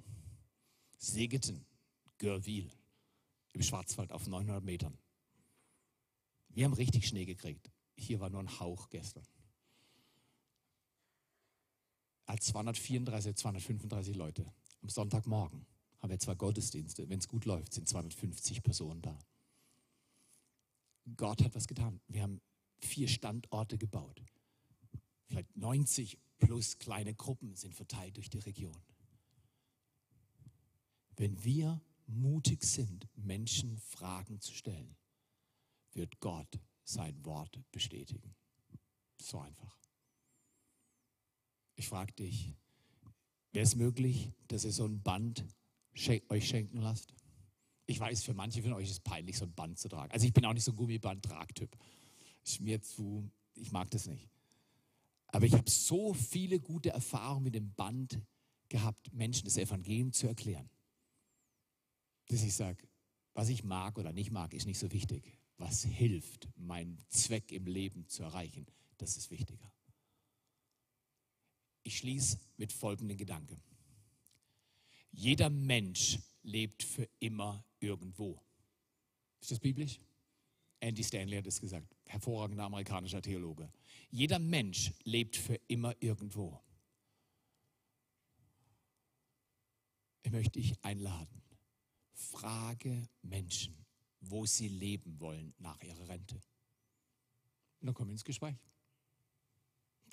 Segeten, Görwil, im Schwarzwald auf 900 Metern. Wir haben richtig Schnee gekriegt. Hier war nur ein Hauch gestern als 234, 235 Leute. Am Sonntagmorgen haben wir zwei Gottesdienste. Wenn es gut läuft, sind 250 Personen da. Gott hat was getan. Wir haben vier Standorte gebaut. Vielleicht 90 plus kleine Gruppen sind verteilt durch die Region. Wenn wir mutig sind, Menschen Fragen zu stellen, wird Gott sein Wort bestätigen. So einfach. Ich frage dich, wäre es möglich, dass ihr so ein Band euch schenken lasst? Ich weiß, für manche von euch ist es peinlich, so ein Band zu tragen. Also ich bin auch nicht so ein Gummiband-Tragtyp. Ist mir zu, ich mag das nicht. Aber ich habe so viele gute Erfahrungen mit dem Band gehabt, Menschen das Evangelium zu erklären. Dass ich sage, was ich mag oder nicht mag, ist nicht so wichtig. Was hilft, meinen Zweck im Leben zu erreichen, das ist wichtiger. Ich schließe mit folgendem Gedanken. Jeder Mensch lebt für immer irgendwo. Ist das biblisch? Andy Stanley hat es gesagt, hervorragender amerikanischer Theologe. Jeder Mensch lebt für immer irgendwo. Ich möchte dich einladen. Frage Menschen, wo sie leben wollen nach ihrer Rente. Und dann kommen wir ins Gespräch.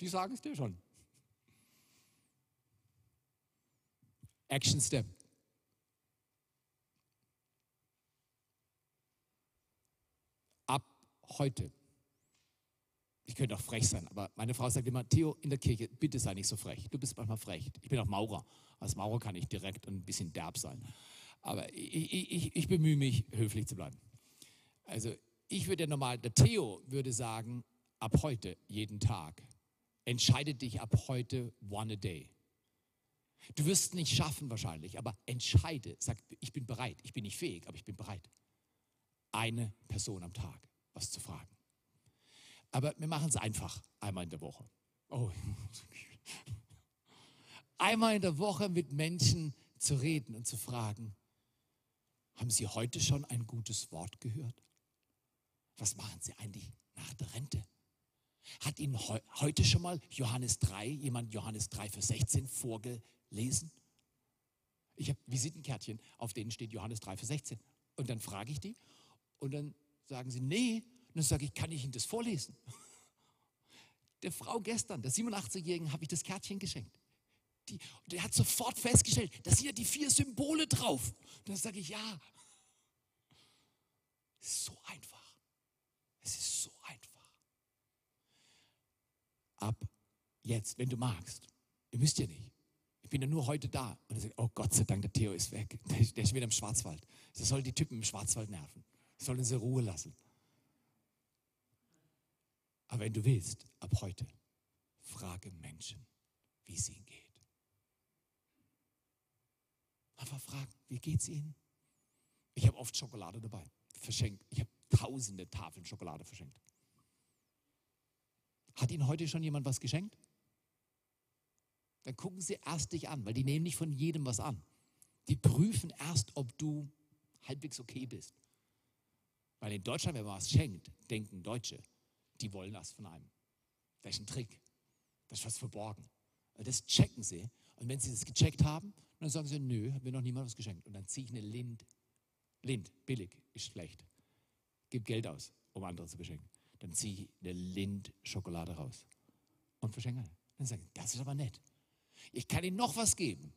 Die sagen es dir schon. Action Step. Ab heute. Ich könnte auch frech sein, aber meine Frau sagt immer, Theo, in der Kirche, bitte sei nicht so frech. Du bist manchmal frech. Ich bin auch Maurer. Als Maurer kann ich direkt und ein bisschen derb sein. Aber ich, ich, ich bemühe mich, höflich zu bleiben. Also ich würde ja normal, der Theo würde sagen, ab heute, jeden Tag, entscheide dich ab heute one a day. Du wirst es nicht schaffen wahrscheinlich, aber entscheide, sag, ich bin bereit, ich bin nicht fähig, aber ich bin bereit. Eine Person am Tag was zu fragen. Aber wir machen es einfach, einmal in der Woche. Oh. Einmal in der Woche mit Menschen zu reden und zu fragen, haben Sie heute schon ein gutes Wort gehört? Was machen Sie eigentlich nach der Rente? Hat Ihnen heu heute schon mal Johannes 3, jemand Johannes 3 für 16 vorgelesen? Ich habe Visitenkärtchen, auf denen steht Johannes 3 für 16. Und dann frage ich die und dann sagen sie, nee. Und dann sage ich, kann ich Ihnen das vorlesen? Der Frau gestern, der 87-Jährigen, habe ich das Kärtchen geschenkt. Die, der hat sofort festgestellt, da sind ja die vier Symbole drauf. Und dann sage ich, ja. So einfach. Es ist so einfach. Ab jetzt, wenn du magst, ihr müsst ja nicht. Ich bin ja nur heute da. Und er sagt, oh Gott sei Dank, der Theo ist weg. Der, der ist wieder im Schwarzwald. Das soll die Typen im Schwarzwald nerven. Das soll uns in Ruhe lassen. Aber wenn du willst, ab heute, frage Menschen, wie es ihnen geht. Einfach fragen, wie geht es ihnen? Ich habe oft Schokolade dabei, verschenkt. Ich habe tausende Tafeln Schokolade verschenkt. Hat Ihnen heute schon jemand was geschenkt? Dann gucken Sie erst dich an, weil die nehmen nicht von jedem was an. Die prüfen erst, ob du halbwegs okay bist. Weil in Deutschland, wenn man was schenkt, denken Deutsche, die wollen das von einem. Das ist ein Trick. Das ist was verborgen. Das checken sie. Und wenn sie das gecheckt haben, dann sagen sie, nö, hat mir noch niemand was geschenkt. Und dann ziehe ich eine Lind. Lind, billig, ist schlecht. Gib Geld aus, um andere zu beschenken. Dann ziehe ich eine Lind-Schokolade raus und verschenke. Dann sagen, das ist aber nett. Ich kann Ihnen noch was geben.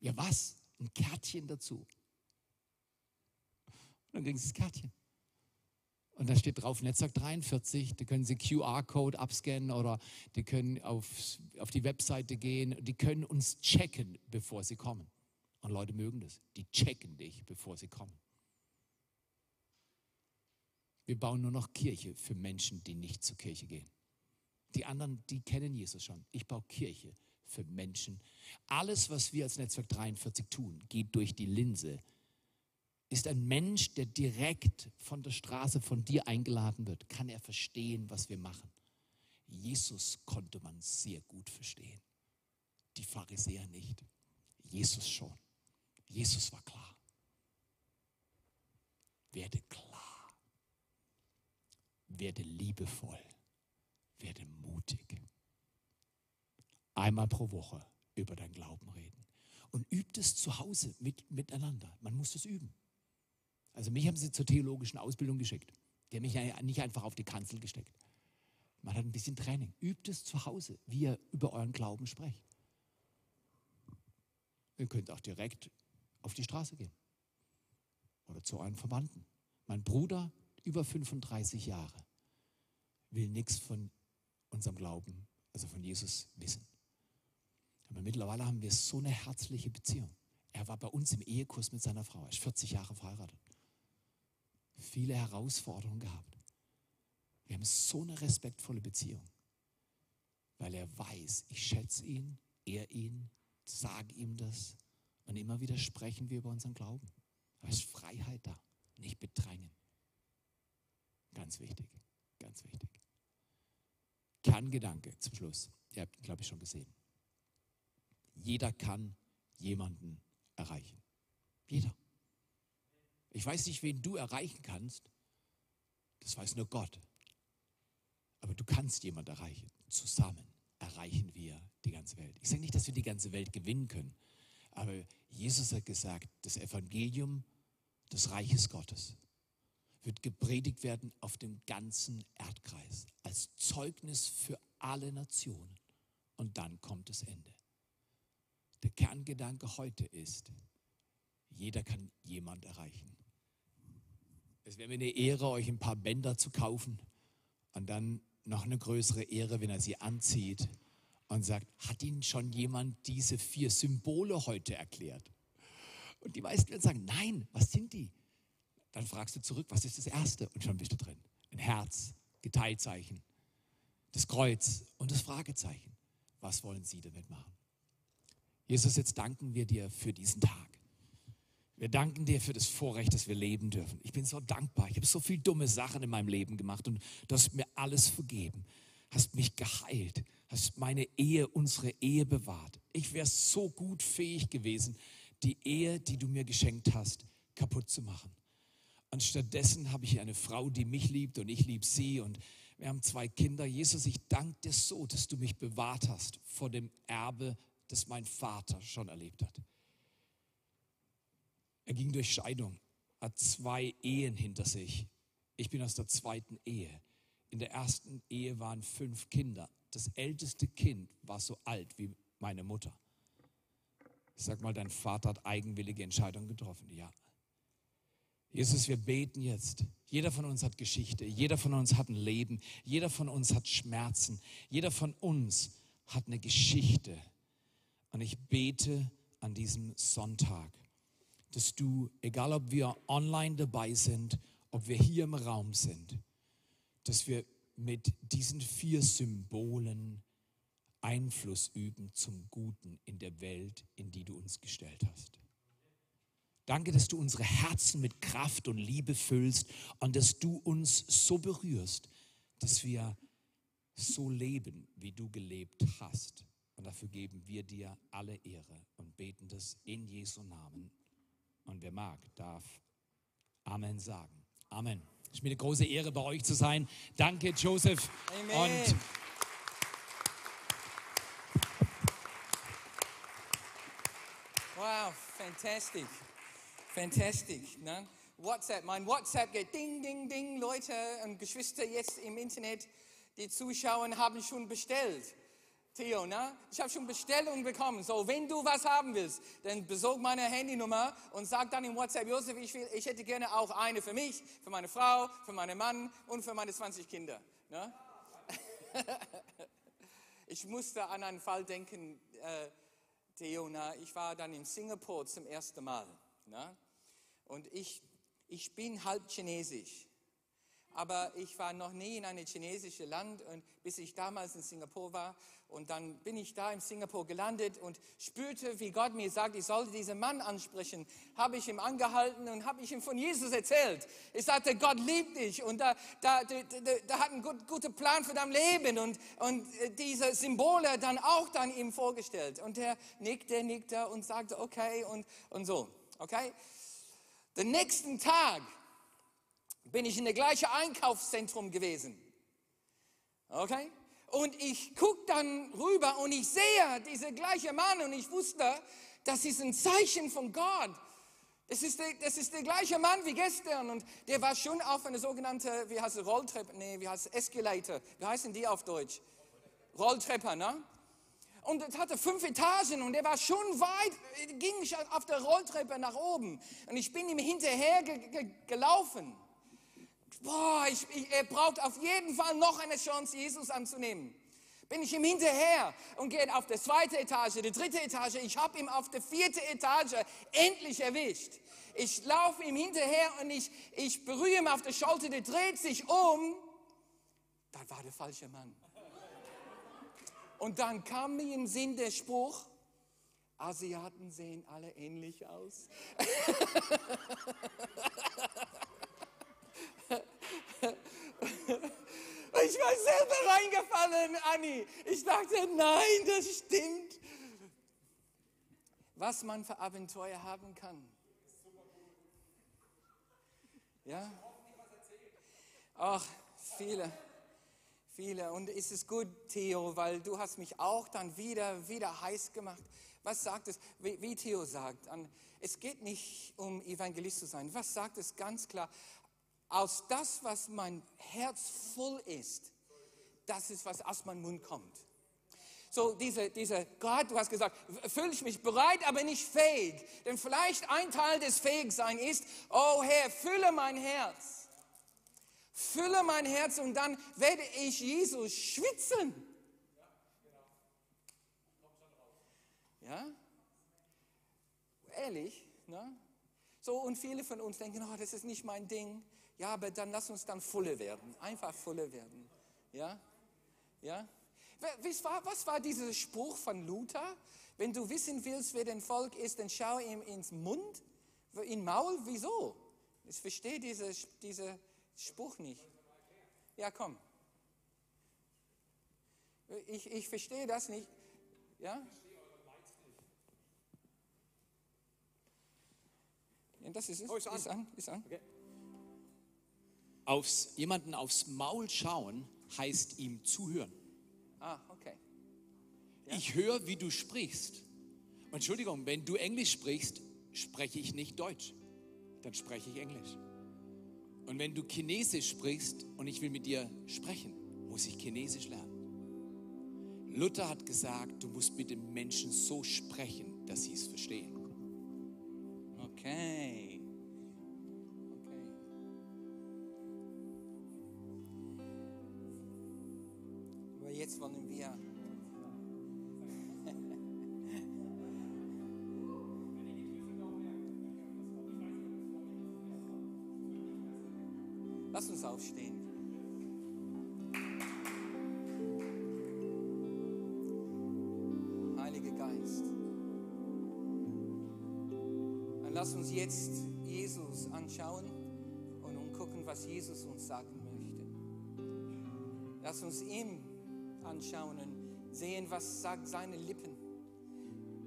Ja, was? Ein Kärtchen dazu. Und dann kriegen Sie das Kärtchen. Und da steht drauf Netzwerk 43, da können Sie QR-Code abscannen oder die können auf, auf die Webseite gehen, die können uns checken, bevor sie kommen. Und Leute mögen das, die checken dich, bevor sie kommen. Wir bauen nur noch Kirche für Menschen, die nicht zur Kirche gehen. Die anderen, die kennen Jesus schon. Ich baue Kirche für Menschen. Alles, was wir als Netzwerk 43 tun, geht durch die Linse ist ein Mensch, der direkt von der Straße von dir eingeladen wird, kann er verstehen, was wir machen. Jesus konnte man sehr gut verstehen. Die Pharisäer nicht. Jesus schon. Jesus war klar. Werde klar. Werde liebevoll. Werde mutig. Einmal pro Woche über dein Glauben reden. Und übt es zu Hause mit, miteinander. Man muss es üben. Also mich haben sie zur theologischen Ausbildung geschickt. Die haben mich ja nicht einfach auf die Kanzel gesteckt. Man hat ein bisschen Training. Übt es zu Hause, wie ihr über euren Glauben sprecht. Ihr könnt auch direkt auf die Straße gehen. Oder zu euren Verwandten. Mein Bruder, über 35 Jahre, will nichts von unserem Glauben, also von Jesus, wissen. Aber mittlerweile haben wir so eine herzliche Beziehung. Er war bei uns im Ehekurs mit seiner Frau. Er ist 40 Jahre verheiratet. Viele Herausforderungen gehabt. Wir haben so eine respektvolle Beziehung, weil er weiß, ich schätze ihn, er ihn, sage ihm das und immer wieder sprechen wir über unseren Glauben. Da ist Freiheit da, nicht bedrängen. Ganz wichtig, ganz wichtig. Kerngedanke zum Schluss. Ihr habt ihn, glaube ich, schon gesehen. Jeder kann jemanden erreichen. Jeder. Ich weiß nicht, wen du erreichen kannst. Das weiß nur Gott. Aber du kannst jemanden erreichen. Zusammen erreichen wir die ganze Welt. Ich sage nicht, dass wir die ganze Welt gewinnen können. Aber Jesus hat gesagt, das Evangelium des Reiches Gottes wird gepredigt werden auf dem ganzen Erdkreis als Zeugnis für alle Nationen. Und dann kommt das Ende. Der Kerngedanke heute ist, jeder kann jemand erreichen. Es wäre mir eine Ehre, euch ein paar Bänder zu kaufen und dann noch eine größere Ehre, wenn er sie anzieht und sagt, hat Ihnen schon jemand diese vier Symbole heute erklärt? Und die meisten werden sagen, nein, was sind die? Dann fragst du zurück, was ist das Erste? Und schon bist du drin. Ein Herz, Geteilzeichen, das Kreuz und das Fragezeichen. Was wollen Sie damit machen? Jesus, jetzt danken wir dir für diesen Tag. Wir danken dir für das Vorrecht, dass wir leben dürfen. Ich bin so dankbar. Ich habe so viele dumme Sachen in meinem Leben gemacht und du hast mir alles vergeben. Hast mich geheilt, hast meine Ehe, unsere Ehe bewahrt. Ich wäre so gut fähig gewesen, die Ehe, die du mir geschenkt hast, kaputt zu machen. Und stattdessen habe ich eine Frau, die mich liebt und ich liebe sie und wir haben zwei Kinder. Jesus, ich danke dir so, dass du mich bewahrt hast vor dem Erbe das mein Vater schon erlebt hat. Er ging durch Scheidung, hat zwei Ehen hinter sich. Ich bin aus der zweiten Ehe. In der ersten Ehe waren fünf Kinder. Das älteste Kind war so alt wie meine Mutter. Ich sag mal, dein Vater hat eigenwillige Entscheidungen getroffen. Ja. Jesus, wir beten jetzt. Jeder von uns hat Geschichte. Jeder von uns hat ein Leben. Jeder von uns hat Schmerzen. Jeder von uns hat eine Geschichte und ich bete an diesem Sonntag, dass du, egal ob wir online dabei sind, ob wir hier im Raum sind, dass wir mit diesen vier Symbolen Einfluss üben zum Guten in der Welt, in die du uns gestellt hast. Danke, dass du unsere Herzen mit Kraft und Liebe füllst und dass du uns so berührst, dass wir so leben, wie du gelebt hast. Und dafür geben wir dir alle Ehre und beten das in Jesu Namen. Und wer mag, darf Amen sagen. Amen. Es ist mir eine große Ehre, bei euch zu sein. Danke, Joseph. Amen. Und Wow, fantastic. Fantastic. Ne? WhatsApp, mein WhatsApp geht ding, ding, ding. Leute und Geschwister jetzt im Internet, die Zuschauer haben schon bestellt. Theo, ne? Ich habe schon Bestellungen bekommen. So, wenn du was haben willst, dann besorg meine Handynummer und sag dann im WhatsApp, Josef, ich, will, ich hätte gerne auch eine für mich, für meine Frau, für meinen Mann und für meine 20 Kinder. Ne? ich musste an einen Fall denken, äh, Theo, na, ich war dann in Singapur zum ersten Mal. Na? Und ich, ich bin halb chinesisch. Aber ich war noch nie in einem chinesischen Land, und bis ich damals in Singapur war. Und dann bin ich da in Singapur gelandet und spürte, wie Gott mir sagt, ich sollte diesen Mann ansprechen. Habe ich ihm angehalten und habe ich ihm von Jesus erzählt. Ich sagte, Gott liebt dich und da, da, da, da, hat einen gut, guten Plan für dein Leben und, und diese Symbole dann auch dann ihm vorgestellt. Und er nickte, nickte und sagte, okay und, und so. Okay? Den nächsten Tag bin ich in der gleichen Einkaufszentrum gewesen. Okay? Und ich gucke dann rüber und ich sehe diese gleiche Mann und ich wusste, das ist ein Zeichen von Gott. Das ist, der, das ist der gleiche Mann wie gestern und der war schon auf eine sogenannte, wie heißt es, Rolltreppe, nee, wie heißt es, Escalator, wie heißen die auf Deutsch? Rolltreppe, ne? Und es hatte fünf Etagen und er war schon weit, ging ich auf der Rolltreppe nach oben und ich bin ihm hinterher ge ge gelaufen boah, ich, ich, er braucht auf jeden Fall noch eine Chance, Jesus anzunehmen. Bin ich ihm hinterher und gehe auf die zweite Etage, die dritte Etage. Ich habe ihn auf der vierte Etage endlich erwischt. Ich laufe ihm hinterher und ich, ich berühre ihn auf der Schulter, der dreht sich um. Das war der falsche Mann. Und dann kam mir im Sinn der Spruch, Asiaten sehen alle ähnlich aus. Ich war selber reingefallen, Anni. Ich dachte, nein, das stimmt. Was man für Abenteuer haben kann. Ja? Ach, viele, viele. Und es ist gut, Theo, weil du hast mich auch dann wieder, wieder heiß gemacht. Was sagt es, wie, wie Theo sagt, an, es geht nicht um Evangelist zu sein. Was sagt es ganz klar? Aus das, was mein Herz voll ist, das ist, was aus meinem Mund kommt. So, diese, diese, Gott, du hast gesagt, fühle ich mich bereit, aber nicht fähig. Denn vielleicht ein Teil des Fähigsein ist, oh Herr, fülle mein Herz. Fülle mein Herz und dann werde ich Jesus schwitzen. Ja? Ehrlich, ne? So, und viele von uns denken, oh, das ist nicht mein Ding. Ja, aber dann lass uns dann volle werden. Einfach volle werden. Ja? Ja? Was war, was war dieser Spruch von Luther? Wenn du wissen willst, wer dein Volk ist, dann schau ihm ins Mund, in Maul. Wieso? Ich verstehe diesen diese Spruch nicht. Ja, komm. Ich, ich verstehe das nicht. Ja? ja das ist es. Oh, ist an. Ist an. Ist an. Okay. Aufs, jemanden aufs Maul schauen heißt ihm zuhören. Ah, okay. Ich höre, wie du sprichst. Entschuldigung, wenn du Englisch sprichst, spreche ich nicht Deutsch. Dann spreche ich Englisch. Und wenn du Chinesisch sprichst und ich will mit dir sprechen, muss ich Chinesisch lernen. Luther hat gesagt, du musst mit den Menschen so sprechen, dass sie es verstehen. Okay. Jetzt wollen wir. Lass uns aufstehen. Heiliger Geist. Dann lass uns jetzt Jesus anschauen und umgucken, was Jesus uns sagen möchte. Lass uns ihm anschauen und sehen, was sagt seine Lippen.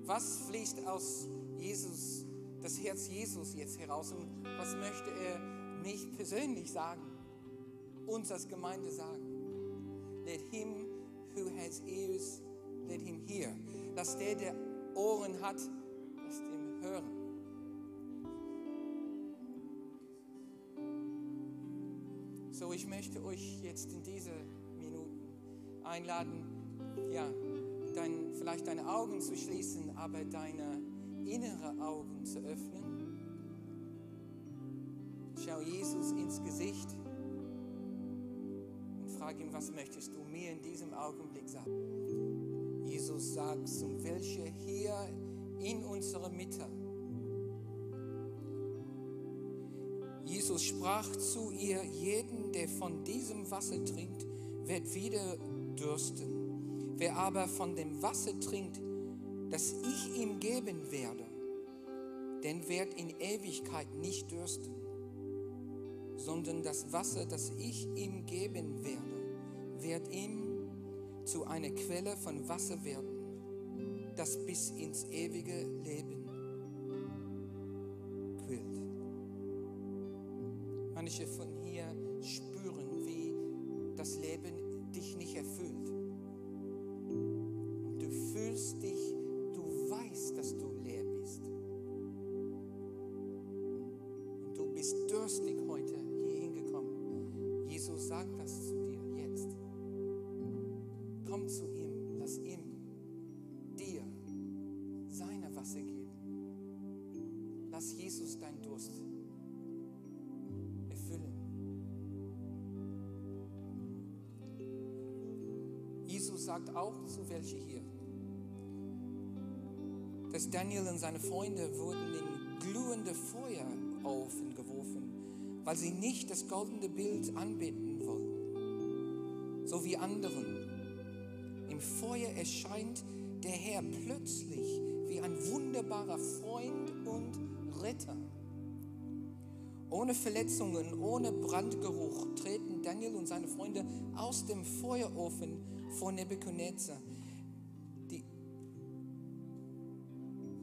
Was fließt aus Jesus, das Herz Jesus jetzt heraus und was möchte er mich persönlich sagen, uns als Gemeinde sagen. Let him who has ears, let him hear. Lass der, der Ohren hat, lass dem hören. So, ich möchte euch jetzt in diese einladen, ja, dein, vielleicht deine Augen zu schließen, aber deine innere Augen zu öffnen. Schau Jesus ins Gesicht und frag ihn, was möchtest du mir in diesem Augenblick sagen? Jesus sagt, zum welche hier in unserer Mitte. Jesus sprach zu ihr, jeden, der von diesem Wasser trinkt, wird wieder dürsten. Wer aber von dem Wasser trinkt, das ich ihm geben werde, den wird in Ewigkeit nicht dürsten, sondern das Wasser, das ich ihm geben werde, wird ihm zu einer Quelle von Wasser werden, das bis ins ewige Leben Sagt auch zu welche hier, dass Daniel und seine Freunde wurden in glühende Feuerofen geworfen, weil sie nicht das goldene Bild anbeten wollten, so wie anderen. Im Feuer erscheint der Herr plötzlich wie ein wunderbarer Freund und Retter. Ohne Verletzungen, ohne Brandgeruch treten Daniel und seine Freunde aus dem Feuerofen vor Nebuchadnezzar.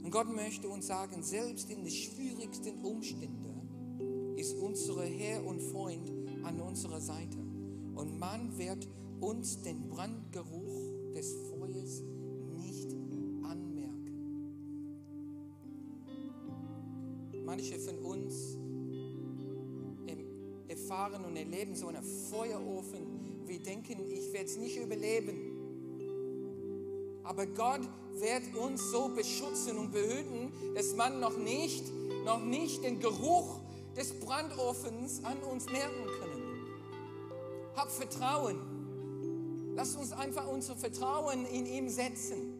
Und Gott möchte uns sagen, selbst in den schwierigsten Umständen ist unser Herr und Freund an unserer Seite. Und man wird uns den Brandgeruch des Feuers nicht anmerken. Manche von uns erfahren und erleben so einen Feuerofen. Wir denken, ich werde es nicht überleben. Aber Gott wird uns so beschützen und behüten, dass man noch nicht, noch nicht den Geruch des Brandofens an uns merken können. Hab Vertrauen. Lass uns einfach unser Vertrauen in ihm setzen.